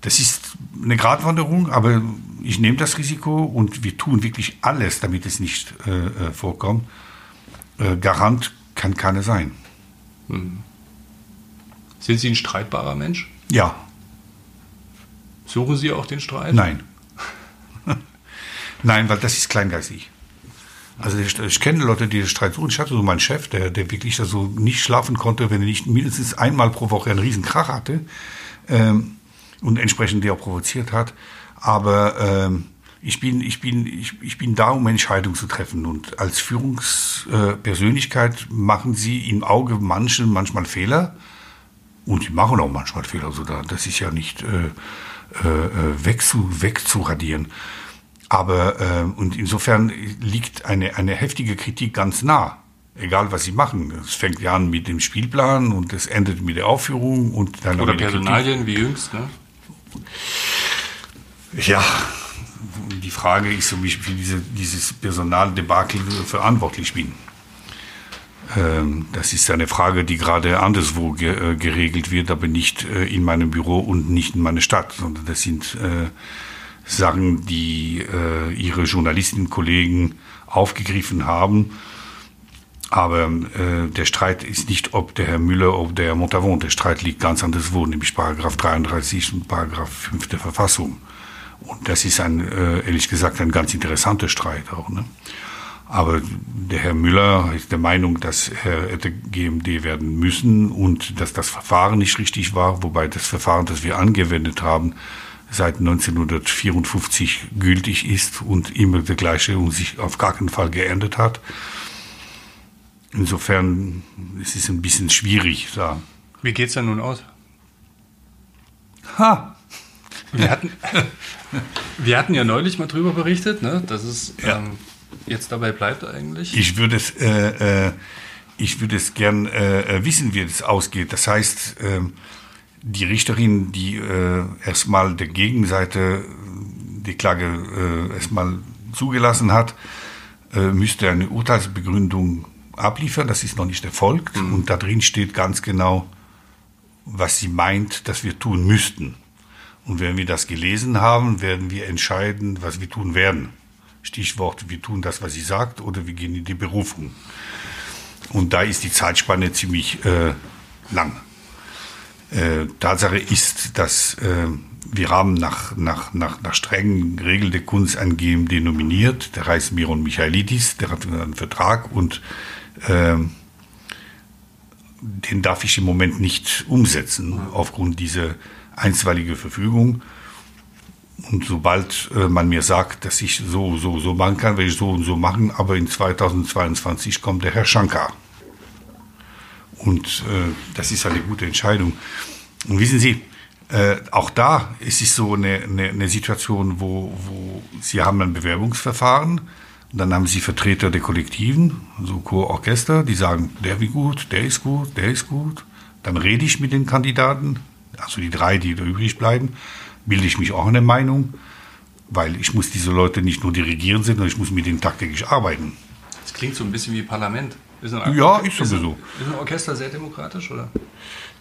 Speaker 3: das ist eine Gratwanderung, aber ich nehme das Risiko und wir tun wirklich alles, damit es nicht äh, äh vorkommt. Äh, Garant kann keiner sein. Hm.
Speaker 2: Sind Sie ein streitbarer Mensch?
Speaker 3: Ja.
Speaker 2: Suchen Sie auch den Streit?
Speaker 3: Nein. Nein, weil das ist kleingeistig. Also ich, ich, kenne Leute, die Streit suchen. Ich hatte so meinen Chef, der, der wirklich also nicht schlafen konnte, wenn er nicht mindestens einmal pro Woche einen riesen Krach hatte. Ähm, und entsprechend die auch provoziert hat. Aber ähm, ich bin, ich, bin, ich, ich bin da, um Entscheidungen zu treffen. Und als Führungspersönlichkeit machen sie im Auge manchen manchmal Fehler. Und sie machen auch manchmal Fehler. Also da, das ist ja nicht äh, äh, wegzu, wegzuradieren. Aber äh, und insofern liegt eine, eine heftige Kritik ganz nah. Egal was sie machen. Es fängt ja an mit dem Spielplan und es endet mit der Aufführung und dann.
Speaker 2: Oder Personalien wie jüngst, ne?
Speaker 3: Ja, die Frage ist, ob ich für diese, dieses Personaldebakel verantwortlich bin. Ähm, das ist eine Frage, die gerade anderswo ge äh, geregelt wird, aber nicht äh, in meinem Büro und nicht in meiner Stadt, sondern das sind äh, Sachen, die äh, ihre Journalistenkollegen aufgegriffen haben aber äh, der Streit ist nicht, ob der Herr Müller, ob der Herr Montavon. Der Streit liegt ganz anderswo, nämlich Paragraph 33 und Paragraph 5 der Verfassung. Und das ist ein, äh, ehrlich gesagt, ein ganz interessanter Streit auch. Ne? Aber der Herr Müller ist der Meinung, dass er hätte GMD werden müssen und dass das Verfahren nicht richtig war, wobei das Verfahren, das wir angewendet haben, seit 1954 gültig ist und immer der gleiche und sich auf gar keinen Fall geändert hat. Insofern es ist es ein bisschen schwierig da.
Speaker 2: Wie geht es denn nun aus?
Speaker 3: Ha!
Speaker 2: Wir hatten, wir hatten ja neulich mal drüber berichtet, ne, dass es
Speaker 3: Ja.
Speaker 2: ähm, jetzt dabei bleibt eigentlich.
Speaker 3: Ich würde es, äh, äh, ich würde es gern äh, wissen, wie es ausgeht. Das heißt, ähm, die Richterin, die äh, erstmal der Gegenseite die Klage äh, erstmal zugelassen hat, äh, müsste eine Urteilsbegründung abliefern. Das ist noch nicht erfolgt. Und da drin steht ganz genau, was sie meint, dass wir tun müssten. Und wenn wir das gelesen haben, werden wir entscheiden, was wir tun werden. Stichwort, wir tun das, was sie sagt, oder wir gehen in die Berufung. Und da ist die Zeitspanne ziemlich äh, lang. Äh, Tatsache ist, dass äh, wir haben nach, nach, nach, nach strengen Regeln der Kunst einen GMD nominiert. Der heißt Miron Michailidis, der hat einen Vertrag und ähm, den darf ich im Moment nicht umsetzen aufgrund dieser einstweiligen Verfügung. Und sobald äh, man mir sagt, dass ich so, so, so machen kann, werde ich so und so machen, aber in 2022 kommt der Herr Shankar. Und äh, das ist eine gute Entscheidung. Und wissen Sie, äh, auch da ist es so eine, eine, eine Situation, wo, wo Sie haben ein Bewerbungsverfahren, dann haben Sie Vertreter der Kollektiven, so Chor, Orchester, die sagen, der wie gut, der ist gut, der ist gut. Dann rede ich mit den Kandidaten, also die drei, die da übrig bleiben, bilde ich mich auch eine Meinung, weil ich muss diese Leute nicht nur dirigieren, sondern ich muss mit denen tagtäglich arbeiten.
Speaker 2: Das klingt so ein bisschen wie Parlament. Ist ein
Speaker 3: Ja, ist sowieso.
Speaker 2: Ist ein Orchester sehr demokratisch oder?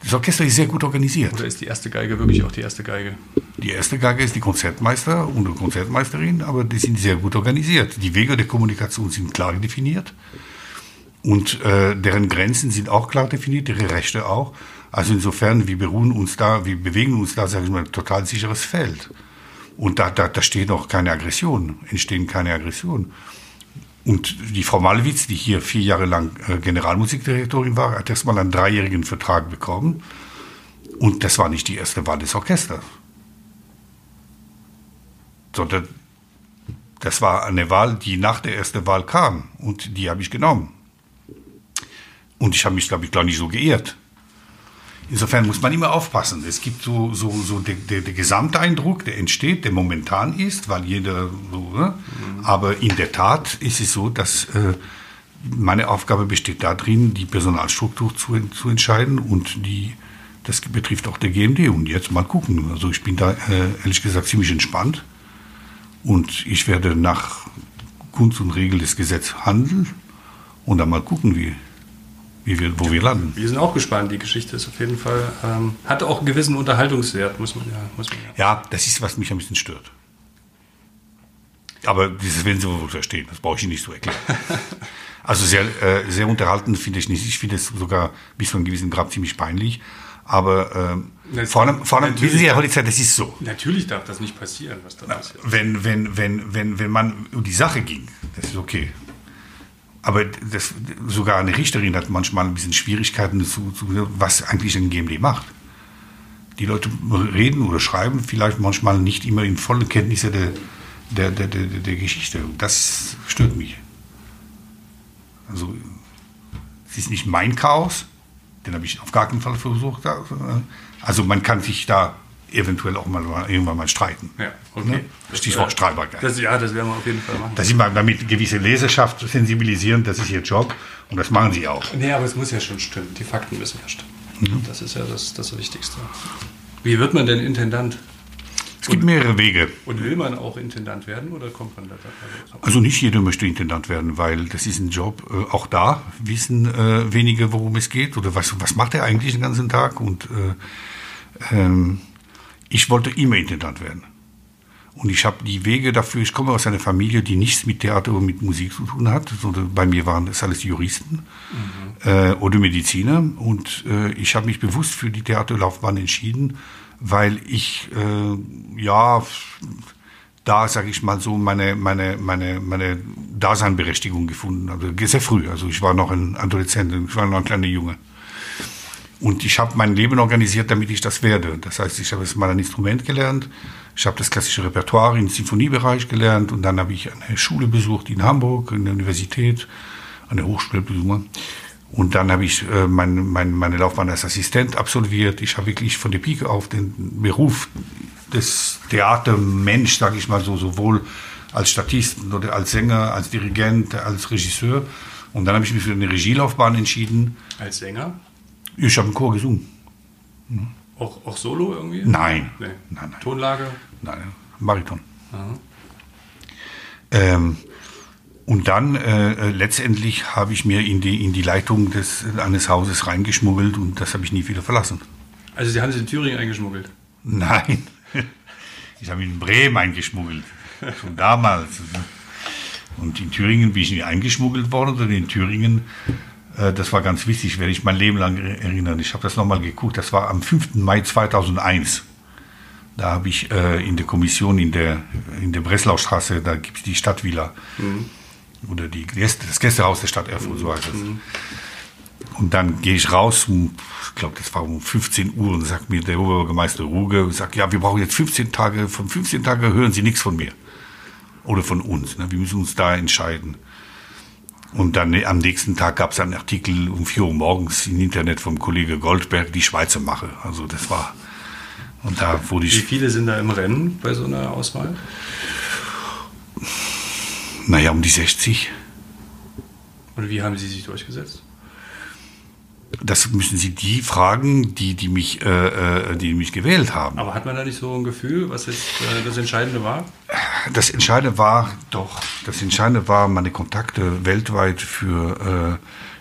Speaker 3: Das Orchester ist sehr gut organisiert.
Speaker 2: Oder ist die erste Geige wirklich auch die erste Geige?
Speaker 3: Die erste Geige ist die Konzertmeister und die Konzertmeisterin, aber die sind sehr gut organisiert. Die Wege der Kommunikation sind klar definiert und äh, deren Grenzen sind auch klar definiert, ihre Rechte auch. Also insofern, wir beruhen uns da, wir bewegen uns da, sage ich mal, ein total sicheres Feld. Und da, da, da steht auch keine Aggression, entstehen keine Aggressionen. Und die Frau Malwitz, die hier vier Jahre lang äh, Generalmusikdirektorin war, hat erstmal einen dreijährigen Vertrag bekommen. Und das war nicht die erste Wahl des Orchesters sondern das war eine Wahl, die nach der ersten Wahl kam und die habe ich genommen. Und ich habe mich, glaube ich, gar nicht so geehrt. Insofern muss man immer aufpassen. Es gibt so, so, so der, der, der Gesamteindruck, der entsteht, der momentan ist, weil jeder so, ne? aber in der Tat ist es so, dass äh, meine Aufgabe besteht darin, die Personalstruktur zu, zu entscheiden und die, das betrifft auch der GMD. Und jetzt mal gucken. Also ich bin da äh, ehrlich gesagt ziemlich entspannt. Und ich werde nach Kunst und Regel des Gesetzes handeln und dann mal gucken, wie, wie wir, wo wir landen.
Speaker 2: Wir sind auch gespannt. Die Geschichte ist auf jeden Fall, ähm, hat auch einen gewissen Unterhaltungswert, muss man ja. Muss man ja.
Speaker 3: Ja, das ist, was mich ein bisschen stört. Aber das werden Sie wohl verstehen, das brauche ich Ihnen nicht so erklären. Also sehr, äh, sehr unterhaltend finde ich nicht. Ich finde es sogar bis zu einem gewissen Grad ziemlich peinlich. Aber ähm, vor allem, vor allem wissen Sie, Herr Holitzer, das ist so.
Speaker 2: Natürlich darf das nicht passieren, was da passiert.
Speaker 3: Wenn, wenn, wenn, wenn, wenn man um die Sache ging, das ist okay. Aber das, sogar eine Richterin hat manchmal ein bisschen Schwierigkeiten, zu, zu, was eigentlich ein GMD macht. Die Leute reden oder schreiben vielleicht manchmal nicht immer in vollen Kenntnisse der, der, der, der, der Geschichte. Das stört mich. Also, es ist nicht mein Chaos, den habe ich auf gar keinen Fall versucht. Also, man kann sich da eventuell auch mal irgendwann mal streiten.
Speaker 2: Ja, okay.
Speaker 3: Ne? Stichwort Streitbarkeit.
Speaker 2: Das, ja, das werden wir auf jeden Fall machen.
Speaker 3: Dass sie mal damit gewisse Leserschaft sensibilisieren, das ist ihr Job und das machen sie auch.
Speaker 2: Nee, aber es muss ja schon stimmen. Die Fakten müssen ja stimmen. Das ist ja das, das Wichtigste. Wie wird man denn Intendant?
Speaker 3: Es gibt mehrere Wege.
Speaker 2: Und will man auch Intendant werden oder kommt man da? Also,
Speaker 3: Also nicht jeder möchte Intendant werden, weil das ist ein Job. Äh, auch da wissen äh, wenige, worum es geht oder was, was macht er eigentlich den ganzen Tag. Und äh, ähm, ich wollte immer Intendant werden. Und ich habe die Wege dafür, ich komme aus einer Familie, die nichts mit Theater oder mit Musik zu tun hat, sondern bei mir waren das alles Juristen äh, oder Mediziner. Und äh, ich habe mich bewusst für die Theaterlaufbahn entschieden, weil ich, äh, ja, da, sage ich mal so, meine, meine, meine, meine Daseinberechtigung gefunden habe. Sehr früh, also ich war noch ein Adoleszent, ich war noch ein kleiner Junge. Und ich habe mein Leben organisiert, damit ich das werde. Das heißt, ich habe jetzt mal ein Instrument gelernt, ich habe das klassische Repertoire im Sinfoniebereich gelernt und dann habe ich eine Schule besucht in Hamburg, in der Universität, eine Hochschule besucht. Und dann habe ich äh, mein, mein, meine Laufbahn als Assistent absolviert. Ich habe wirklich von der Pike auf den Beruf des Theatermensch, sage ich mal so, sowohl als Statist oder als Sänger, als Dirigent, als Regisseur. Und dann habe ich mich für eine Regielaufbahn entschieden.
Speaker 2: Als Sänger?
Speaker 3: Ich habe im Chor gesungen.
Speaker 2: Mhm. Auch, auch Solo irgendwie?
Speaker 3: Nein.
Speaker 2: Nee.
Speaker 3: nein, nein.
Speaker 2: Tonlage?
Speaker 3: Nein, Bariton. Ähm, und dann äh, äh, letztendlich habe ich mir in die, in die Leitung des, eines Hauses reingeschmuggelt und das habe ich nie wieder verlassen.
Speaker 2: Also Sie haben sich in Thüringen eingeschmuggelt?
Speaker 3: Nein, ich habe ihn in Bremen eingeschmuggelt. Schon damals. Und in Thüringen bin ich nie eingeschmuggelt worden. Und in Thüringen, das war ganz wichtig, werde ich mein Leben lang erinnern. Ich habe das nochmal geguckt. Das war am 5. Mai 2001. Da habe ich äh, in der Kommission in der, in der Breslaustraße, da gibt es die Stadtvilla. Mhm. Oder die Gäste, das Gästehaus der Stadt Erfurt, so heißt es. Mhm. Und dann gehe ich raus, um, ich glaube, das war um 15 Uhr, und sagt mir der Oberbürgermeister Ruge, sagt, ja, wir brauchen jetzt 15 Tage, von 15 Tagen hören Sie nichts von mir. Oder von uns. Ne? Wir müssen uns da entscheiden. Und dann am nächsten Tag gab es einen Artikel um 4 Uhr morgens im Internet vom Kollege Goldberg, die Schweizer Mache. Also das war. Und da wurde ich.
Speaker 2: Wie viele sind da im Rennen bei so einer Auswahl?
Speaker 3: Naja, um die 60.
Speaker 2: Und wie haben Sie sich durchgesetzt?
Speaker 3: Das müssen Sie die fragen, die, die, mich, äh, äh, die mich gewählt haben.
Speaker 2: Aber hat man da nicht so ein Gefühl, was jetzt äh, das Entscheidende war?
Speaker 3: Das Entscheidende war doch, das Entscheidende war meine Kontakte weltweit für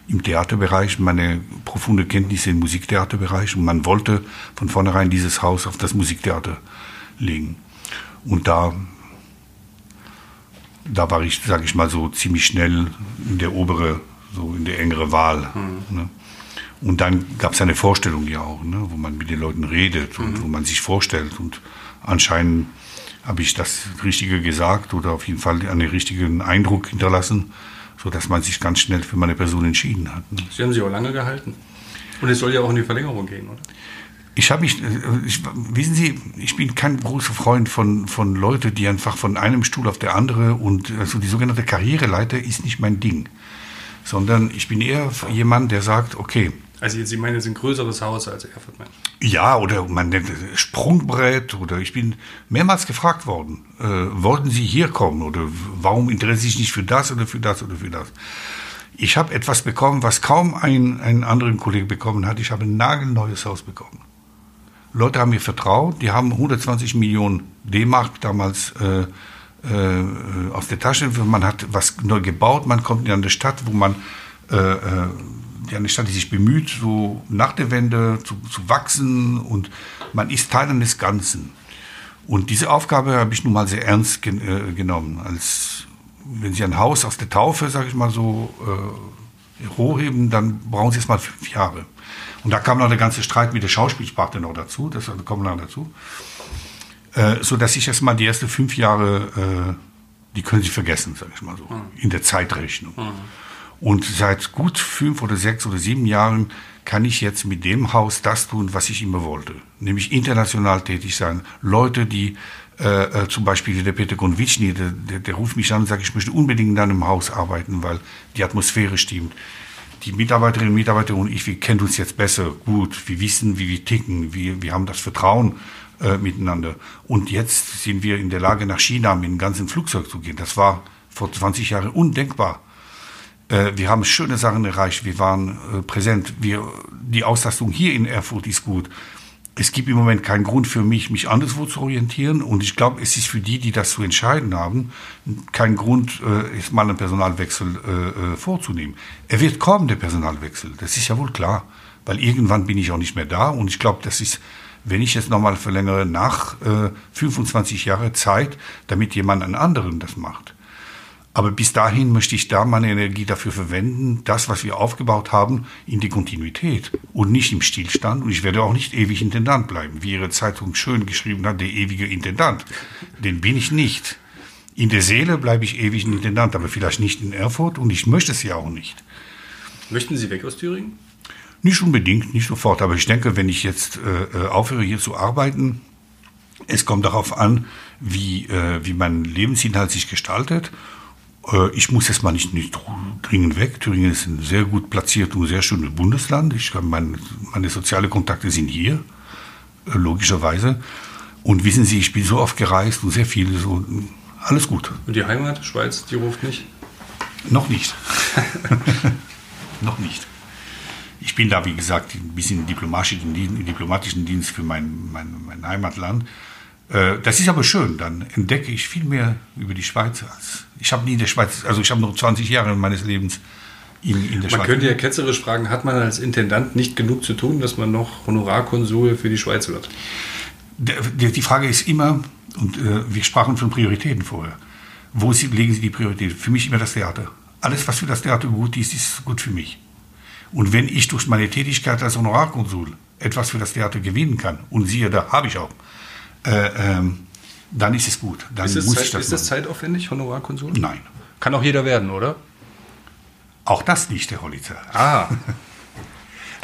Speaker 3: äh, im Theaterbereich, meine profunde Kenntnisse im Musiktheaterbereich und man wollte von vornherein dieses Haus auf das Musiktheater legen. Und da, da war ich, sage ich mal so, ziemlich schnell in der obere, so in der engere Wahl. Mhm. Ne? Und dann gab es eine Vorstellung ja auch, ne, wo man mit den Leuten redet und mhm. wo man sich vorstellt. Und anscheinend habe ich das Richtige gesagt oder auf jeden Fall einen richtigen Eindruck hinterlassen, sodass man sich ganz schnell für meine Person entschieden hat. Ne.
Speaker 2: Sie haben sich auch lange gehalten. Und es soll ja auch in die Verlängerung gehen, oder?
Speaker 3: Ich habe mich, äh, ich, wissen Sie, ich bin kein großer Freund von, von Leuten, die einfach von einem Stuhl auf der andere und also die sogenannte Karriereleiter ist nicht mein Ding. Sondern ich bin eher jemand, der sagt, okay,
Speaker 2: also Sie meinen jetzt ein größeres Haus als Erfurt, Mensch?
Speaker 3: Ja, oder man nennt es Sprungbrett oder ich bin mehrmals gefragt worden, äh, wollten Sie hier kommen oder warum interessiert Sie sich nicht für das oder für das oder für das? Ich habe etwas bekommen, was kaum ein, ein anderen Kollege bekommen hat. Ich habe ein nagelneues Haus bekommen. Leute haben mir vertraut, die haben 120 Millionen D-Mark damals äh, äh, aus der Tasche. Man hat was neu gebaut, man kommt in eine Stadt, wo man äh, äh ja, eine Stadt, die sich bemüht, so nach der Wende zu, zu wachsen und man ist Teil eines Ganzen. Und diese Aufgabe habe ich nun mal sehr ernst gen äh, genommen. Als wenn Sie ein Haus aus der Taufe, sage ich mal so, äh, hochheben, dann brauchen Sie erst mal fünf Jahre. Und da kam noch der ganze Streit mit der Schauspielsparte noch dazu, das kommt noch dazu. Äh, so dass ich erst mal die ersten fünf Jahre, äh, die können Sie vergessen, sage ich mal so, mhm. in der Zeitrechnung. Mhm. Und seit gut fünf oder sechs oder sieben Jahren kann ich jetzt mit dem Haus das tun, was ich immer wollte. Nämlich international tätig sein. Leute, die äh, äh zum Beispiel der Peter Konvitschny, der, der, der, ruft mich an und sagt, ich möchte unbedingt in einem Haus arbeiten, weil die Atmosphäre stimmt. Die Mitarbeiterinnen und Mitarbeiter und ich, wir kennen uns jetzt besser, gut, wir wissen, wie wir ticken, wir, wir haben das Vertrauen äh, miteinander. Und jetzt sind wir in der Lage, nach China mit einem ganzen Flugzeug zu gehen. Das war vor 20 Jahren undenkbar. Äh, wir haben schöne Sachen erreicht, wir waren äh, präsent, wir, die Auslastung hier in Erfurt ist gut. Es gibt im Moment keinen Grund für mich, mich anderswo zu orientieren. Und ich glaube, es ist für die, die das zu entscheiden haben, kein Grund, äh, jetzt mal einen Personalwechsel äh, äh, vorzunehmen. Er wird kommen, der Personalwechsel. Das ist ja wohl klar. Weil irgendwann bin ich auch nicht mehr da. Und ich glaube, das ist, wenn ich jetzt nochmal verlängere, nach äh, 25 Jahre Zeit, damit jemand einen anderen das macht. Aber bis dahin möchte ich da meine Energie dafür verwenden, das, was wir aufgebaut haben, in die Kontinuität und nicht im Stillstand. Und ich werde auch nicht ewig Intendant bleiben, wie Ihre Zeitung schön geschrieben hat, der ewige Intendant. Den bin ich nicht. In der Seele bleibe ich ewig ein Intendant, aber vielleicht nicht in Erfurt und ich möchte es ja auch nicht.
Speaker 2: Möchten Sie weg aus Thüringen?
Speaker 3: Nicht unbedingt, nicht sofort, aber ich denke, wenn ich jetzt äh, äh, aufhöre hier zu arbeiten, es kommt darauf an, wie, äh, wie mein Lebensinhalt sich gestaltet. Äh, ich muss jetzt mal nicht, nicht dringend weg. Thüringen ist ein sehr gut platziert und sehr schönes Bundesland. Ich kann mein, meine sozialen Kontakte sind hier, äh, logischerweise. Und wissen Sie, ich bin so oft gereist und sehr viel, so alles gut.
Speaker 2: Und die Heimat, Schweiz, die ruft nicht?
Speaker 3: Noch nicht. Noch nicht. Ich bin da, wie gesagt, ein bisschen im diplomatischen Dienst, diplomatischen Dienst für mein, mein, mein Heimatland. Äh, das ist aber schön, dann entdecke ich viel mehr über die Schweiz. Als ich habe nie in der Schweiz, also ich habe noch 20 Jahre meines Lebens in, in der
Speaker 2: man
Speaker 3: Schweiz.
Speaker 2: Man könnte ja ketzerisch fragen, hat man als Intendant nicht genug zu tun, dass man noch Honorarkonsul für die Schweiz wird?
Speaker 3: Die Frage ist immer, und äh, wir sprachen von Prioritäten vorher, wo legen Sie die Priorität? Für mich immer das Theater. Alles, was für das Theater gut ist, ist gut für mich. Und wenn ich durch meine Tätigkeit als Honorarkonsul etwas für das Theater gewinnen kann, und siehe, da habe ich auch, äh, ähm, dann ist es gut. Dann
Speaker 2: ist, es
Speaker 3: muss
Speaker 2: Zeit,
Speaker 3: ich das
Speaker 2: ist das zeitaufwendig, Honorarkonsul?
Speaker 3: Nein.
Speaker 2: Kann auch jeder werden, oder?
Speaker 3: Auch das nicht, Herr Holitzer.
Speaker 2: Ah.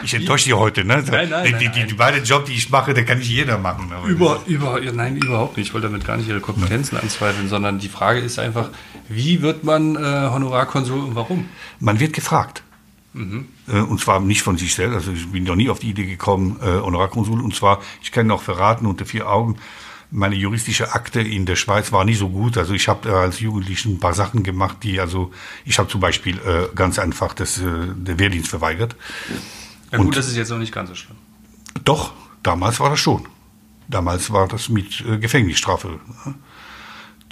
Speaker 3: Ich enttäusche Sie heute, ne?
Speaker 2: Nein, nein,
Speaker 3: die,
Speaker 2: nein,
Speaker 3: die,
Speaker 2: nein.
Speaker 3: die beiden Job, die ich mache, der kann nicht jeder machen.
Speaker 2: Über, über, ja, nein, überhaupt nicht. Ich wollte damit gar nicht Ihre Kompetenzen anzweifeln, sondern die Frage ist einfach, wie wird man äh, Honorarkonsul und warum?
Speaker 3: Man wird gefragt.
Speaker 2: Mhm.
Speaker 3: Äh, Und zwar nicht von sich selbst. Also ich bin noch nie auf die Idee gekommen, äh, Honorarkonsul. Und zwar, ich kann auch verraten unter vier Augen, meine juristische Akte in der Schweiz war nie so gut. Also ich habe äh, als Jugendlicher ein paar Sachen gemacht, die also, ich habe zum Beispiel äh, ganz einfach das, äh, der Wehrdienst verweigert.
Speaker 2: Ja
Speaker 3: Und-
Speaker 2: gut, das ist jetzt noch nicht ganz so schlimm.
Speaker 3: Doch, damals war das schon. Damals war das mit äh, Gefängnisstrafe.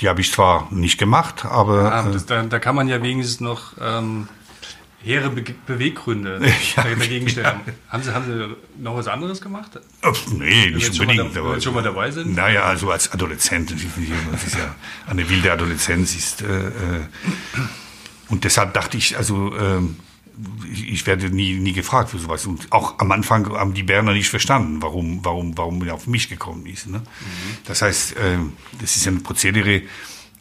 Speaker 3: Die habe ich zwar nicht gemacht, aber äh,
Speaker 2: das, da, da kann man ja wenigstens noch ähm, hehre Be Beweggründe
Speaker 3: Ja,
Speaker 2: dagegen stellen. Haben, Sie, haben Sie noch was anderes gemacht?
Speaker 3: äh, nee, nicht unbedingt.
Speaker 2: da- jetzt schon mal dabei sind?
Speaker 3: Naja, also als Adoleszent, das ist ja eine wilde Adoleszenz ist. Äh, äh, und deshalb dachte ich, also ähm, ich, werde nie, nie gefragt für sowas. Und auch am Anfang haben die Berner nicht verstanden, warum, warum, warum er auf mich gekommen ist. Ne? Das heißt, äh, das ist ein Prozedere,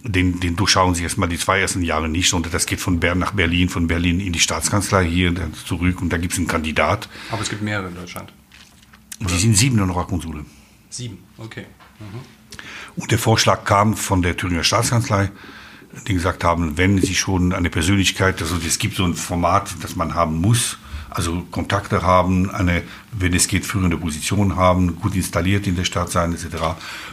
Speaker 3: den, den durchschauen sie erstmal die zwei ersten Jahre nicht. Und das geht von Bern nach Berlin, von Berlin in die Staatskanzlei hier dann zurück. Und da gibt es einen Kandidat.
Speaker 2: Aber es gibt mehrere in Deutschland.
Speaker 3: Die sind sieben Honorarkonsule.
Speaker 2: Sieben, okay.
Speaker 3: Und der Vorschlag kam von der Thüringer Staatskanzlei, die gesagt haben, wenn Sie schon eine Persönlichkeit, also es gibt so ein Format, das man haben muss, also Kontakte haben, eine, wenn es geht, führende Position haben, gut installiert in der Stadt sein, etc.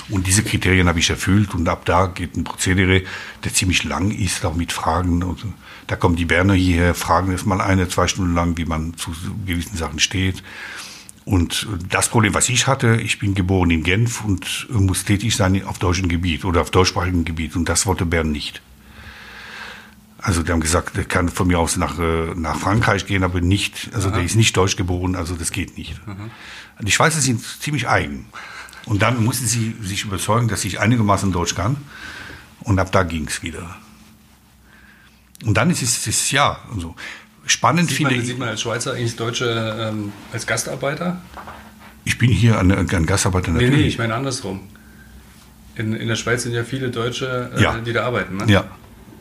Speaker 3: Und diese Kriterien habe ich erfüllt und ab da geht ein Prozedere, der ziemlich lang ist, auch mit Fragen. Und da kommen die Berner hierher, fragen erstmal eine, zwei Stunden lang, wie man zu gewissen Sachen steht. Und das Problem, was ich hatte, ich bin geboren in Genf und muss tätig sein auf deutschem Gebiet oder auf deutschsprachigem Gebiet. Und das wollte Bern nicht. Also die haben gesagt, der kann von mir aus nach, äh, nach Frankreich gehen, aber nicht, also der ist nicht deutsch geboren, also das geht nicht. Die Schweizer sind ziemlich eigen. Und dann mussten sie sich überzeugen, dass ich einigermaßen Deutsch kann. Und ab da ging's wieder. Und dann ist es, ist, ja, also spannend
Speaker 2: Sieht
Speaker 3: finde
Speaker 2: man,
Speaker 3: ich.
Speaker 2: sieht man als Schweizer eigentlich Deutsche ähm, als Gastarbeiter?
Speaker 3: Ich bin hier ein, ein Gastarbeiter
Speaker 2: Nee,
Speaker 3: natürlich.
Speaker 2: nee, ich meine andersrum. In, in der Schweiz sind ja viele Deutsche, äh,
Speaker 3: Ja.
Speaker 2: die da arbeiten. Ne?
Speaker 3: Ja.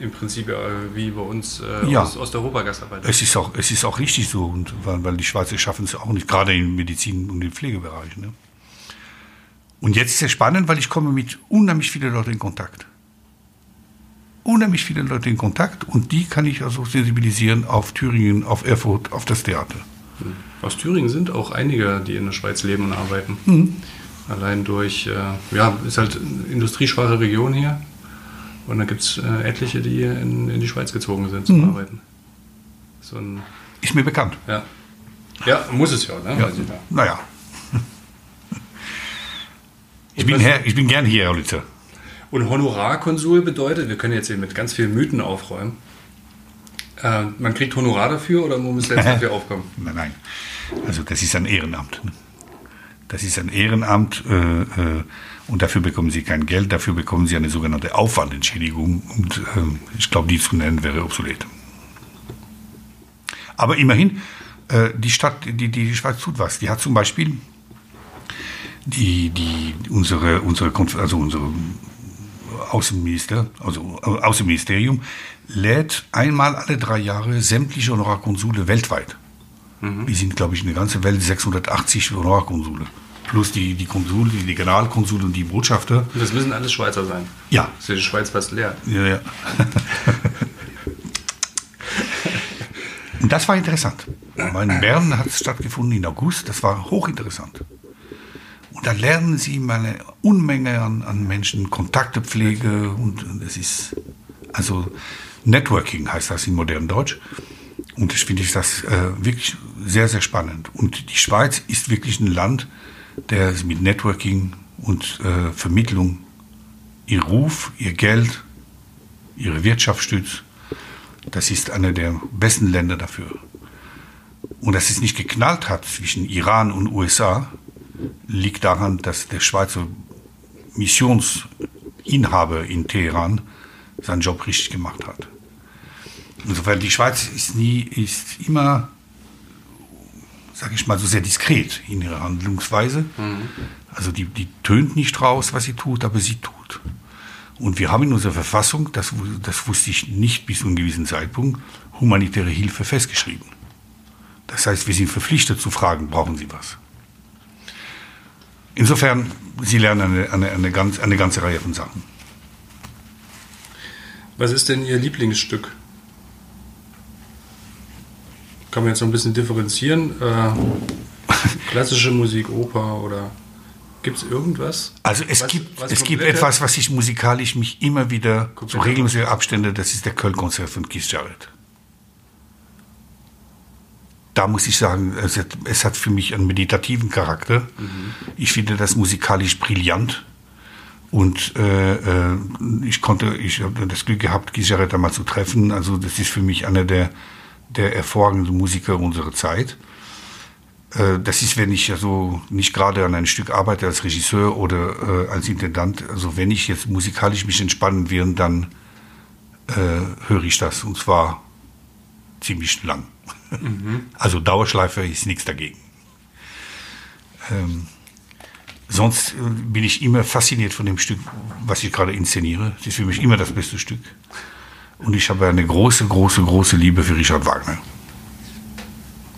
Speaker 2: Im Prinzip äh, wie bei uns äh,
Speaker 3: Ja.
Speaker 2: aus Osteuropa Gastarbeiter.
Speaker 3: Es ist auch, es ist auch richtig so, und weil, weil die Schweizer schaffen es auch nicht, gerade im Medizin- und im Pflegebereich. Ne? Und jetzt ist es spannend, weil ich komme mit unheimlich vielen Leuten in Kontakt. Unheimlich viele Leute in Kontakt und die kann ich also sensibilisieren auf Thüringen, auf Erfurt, auf das Theater.
Speaker 2: Aus Thüringen sind auch einige, die in der Schweiz leben und arbeiten.
Speaker 3: Mhm.
Speaker 2: Allein durch, äh, ja, ist halt eine industrieschwache Region hier. Und da gibt es äh, etliche, die in, in die Schweiz gezogen sind zum
Speaker 3: Mhm.
Speaker 2: Arbeiten. So ein,
Speaker 3: Ist mir bekannt.
Speaker 2: ja. ja, muss es ja, ne?
Speaker 3: Ja.
Speaker 2: Also, ja.
Speaker 3: Naja. Ich bin, her, ich bin gern hier, Herr Lützer.
Speaker 2: Und Honorarkonsul bedeutet, wir können jetzt hier mit ganz vielen Mythen aufräumen. Äh, man kriegt Honorar dafür oder man muss selbst dafür aufkommen?
Speaker 3: Nein, nein. Also das ist ein Ehrenamt. ne? Das ist ein Ehrenamt äh, äh, und dafür bekommen Sie kein Geld, dafür bekommen Sie eine sogenannte Aufwandentschädigung und ähm, ich glaube, die zu nennen wäre obsolet. Aber immerhin, äh, die Stadt, die, die Schweiz tut was. Die hat zum Beispiel die, die, unsere, unsere, also unsere Außenminister, also äh, Außenministerium, lädt einmal alle drei Jahre sämtliche Honorarkonsule weltweit Wir sind, glaube ich, in der ganzen Welt 680 Honorarkonsule. Plus die, die Konsule, die Generalkonsule und die Botschafter.
Speaker 2: Das müssen alles Schweizer sein.
Speaker 3: Ja.
Speaker 2: Ist ja die Schweiz fast leer.
Speaker 3: Ja, ja. Und das war interessant. In Bern hat es stattgefunden im August. Das war hochinteressant. Und da lernen sie mal eine Unmenge an, an Menschen, Kontaktepflege und es ist, also Networking heißt das in modernem Deutsch. Und ich finde ich das äh, wirklich sehr, sehr spannend. Und die Schweiz ist wirklich ein Land, der mit Networking und äh, Vermittlung ihr Ruf, ihr Geld, ihre Wirtschaft stützt. Das ist einer der besten Länder dafür. Und dass es nicht geknallt hat zwischen Iran und USA, liegt daran, dass der Schweizer Missionsinhaber in Teheran seinen Job richtig gemacht hat. Insofern, die Schweiz ist nie, ist immer, sage ich mal, so sehr diskret in ihrer Handlungsweise. Also die, die tönt nicht raus, was sie tut, aber sie tut. Und wir haben in unserer Verfassung, das, das wusste ich nicht bis zu einem gewissen Zeitpunkt, humanitäre Hilfe festgeschrieben. Das heißt, wir sind verpflichtet zu fragen, brauchen Sie was? Insofern, Sie lernen eine, eine, eine, ganz, eine ganze Reihe von Sachen.
Speaker 2: Was ist denn Ihr Lieblingsstück? Kann man jetzt noch ein bisschen differenzieren? Äh, klassische Musik, Oper oder gibt es irgendwas?
Speaker 3: Also es
Speaker 2: Was-
Speaker 3: gibt,
Speaker 2: was
Speaker 3: es gibt etwas, was ich musikalisch mich immer wieder zu regelmäßigen Abstände, das ist der Köln-Konzert von Keith Jarrett. Da muss ich sagen, es hat, es hat für mich einen meditativen Charakter. Ich finde das musikalisch brillant. Und äh, äh, ich konnte, ich habe das Glück gehabt, Jarrett einmal zu treffen. Also das ist für mich einer der, der hervorragenden Musiker unserer Zeit. Äh, Das ist, wenn ich also nicht gerade an ein Stück arbeite als Regisseur oder äh, als Intendant. Also wenn ich jetzt musikalisch mich entspannen will, dann äh, höre ich das und zwar ziemlich lang. Also Dauerschleife ist nichts dagegen. Ähm, sonst bin ich immer fasziniert von dem Stück, was ich gerade inszeniere. Es ist für mich immer das beste Stück. Und ich habe eine große, große, große Liebe für Richard Wagner.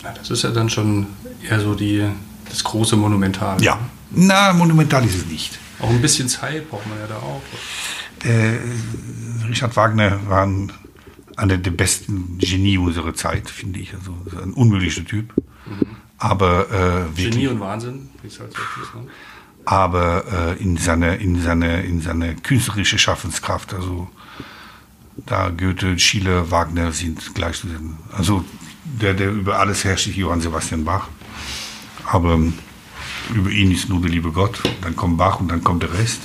Speaker 2: Ja, das ist ja dann schon eher so die, das große Monumental.
Speaker 3: Ja, na, monumental ist es nicht.
Speaker 2: Auch ein bisschen Zeit braucht man ja da auch.
Speaker 3: Äh, Richard Wagner war ein, einer der besten Genie unserer Zeit, finde ich. Also so ein unmöglicher Typ. Aber, äh, wirklich,
Speaker 2: Genie und Wahnsinn, wie es halt so. Ne?
Speaker 3: aber äh, in seiner in seine, in seine künstlerische Schaffenskraft, also da Goethe, Schiller, Wagner sind gleichzusetzen. Also der, der über alles herrscht, ist Johann Sebastian Bach. Aber ähm, über ihn ist nur der liebe Gott. Dann kommt Bach und dann kommt der Rest.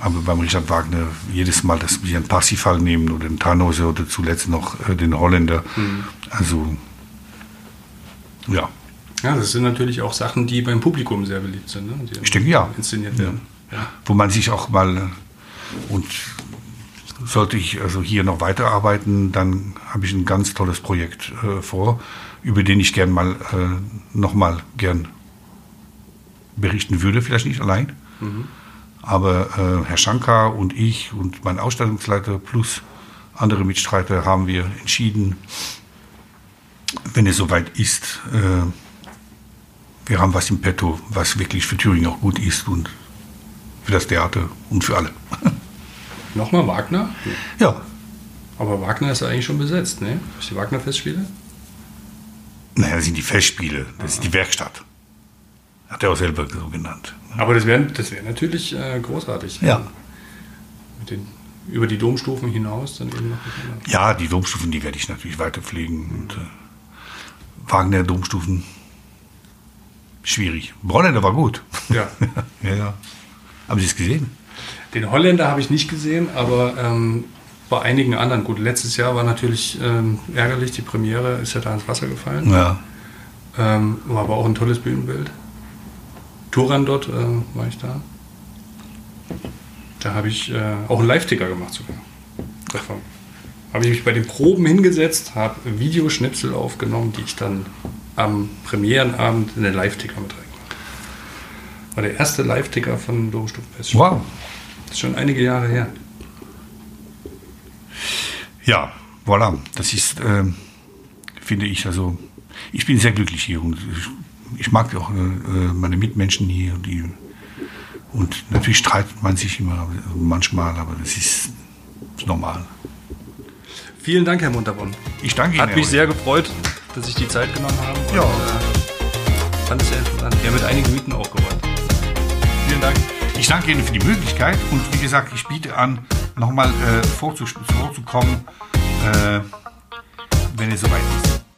Speaker 3: Aber beim Richard Wagner jedes Mal, dass wir einen Parsifal nehmen oder einen Tannhäuser oder zuletzt noch äh, den Holländer. Also ja,
Speaker 2: Ja, das sind natürlich auch Sachen, die beim Publikum sehr beliebt sind. Ne?
Speaker 3: Ich denke, ja.
Speaker 2: Inszeniert werden. Ja.
Speaker 3: wo man sich auch mal äh, und sollte ich also hier noch weiterarbeiten, dann habe ich ein ganz tolles Projekt äh, vor, über den ich gern mal äh, noch mal gern berichten würde, vielleicht nicht allein. Aber äh, Herr Shankar und ich und mein Ausstellungsleiter plus andere Mitstreiter haben wir entschieden, wenn es soweit ist, äh, wir haben was im Petto, was wirklich für Thüringen auch gut ist und für das Theater und für alle.
Speaker 2: Nochmal Wagner?
Speaker 3: Ja,
Speaker 2: Aber Wagner ist ja eigentlich schon besetzt, ne? Durch die Wagner-Festspiele?
Speaker 3: naja, das sind die Festspiele, das ist die Werkstatt. Hat er auch selber so genannt.
Speaker 2: Aber das wäre das wär natürlich äh, großartig.
Speaker 3: Ja.
Speaker 2: Mit den, über die Domstufen hinaus dann eben noch.
Speaker 3: Ja, die Domstufen, die werde ich natürlich weiter pflegen. Und, äh, Wagner Domstufen, schwierig. Bronner war gut.
Speaker 2: Ja.
Speaker 3: ja, ja. Haben Sie es gesehen?
Speaker 2: Den Holländer habe ich nicht gesehen, aber ähm, bei einigen anderen. Gut, letztes Jahr war natürlich ähm, ärgerlich, die Premiere ist ja da ins Wasser gefallen.
Speaker 3: Ja.
Speaker 2: Ähm, war aber auch ein tolles Bühnenbild. Turandot äh, war ich da. Da habe ich äh, auch einen Live-Ticker gemacht sogar. Davon. Habe ich mich bei den Proben hingesetzt, habe Videoschnipsel aufgenommen, die ich dann am Premierenabend in den Live-Ticker mit reingemacht habe. War der erste Live-Ticker von Domstufenfest.
Speaker 3: Wow.
Speaker 2: Das ist schon einige Jahre her.
Speaker 3: Ja, voilà. Das ist, ähm, finde ich, also ich bin sehr glücklich hier und ich, ich mag auch äh, meine Mitmenschen hier. Die, und natürlich streitet man sich immer manchmal, aber das ist normal.
Speaker 2: Vielen Dank, Herr Munterbonn.
Speaker 3: Ich danke Ihnen.
Speaker 2: Hat mich sehr gefreut, dass Sie sich die Zeit genommen haben. Und,
Speaker 3: Ja.
Speaker 2: Äh, fand es sehr interessant. Wir haben mit einigen Mythen aufgeräumt. Vielen Dank.
Speaker 3: Ich danke Ihnen für die Möglichkeit und wie gesagt, ich biete an, nochmal äh, vorzukommen, äh, wenn es soweit ist.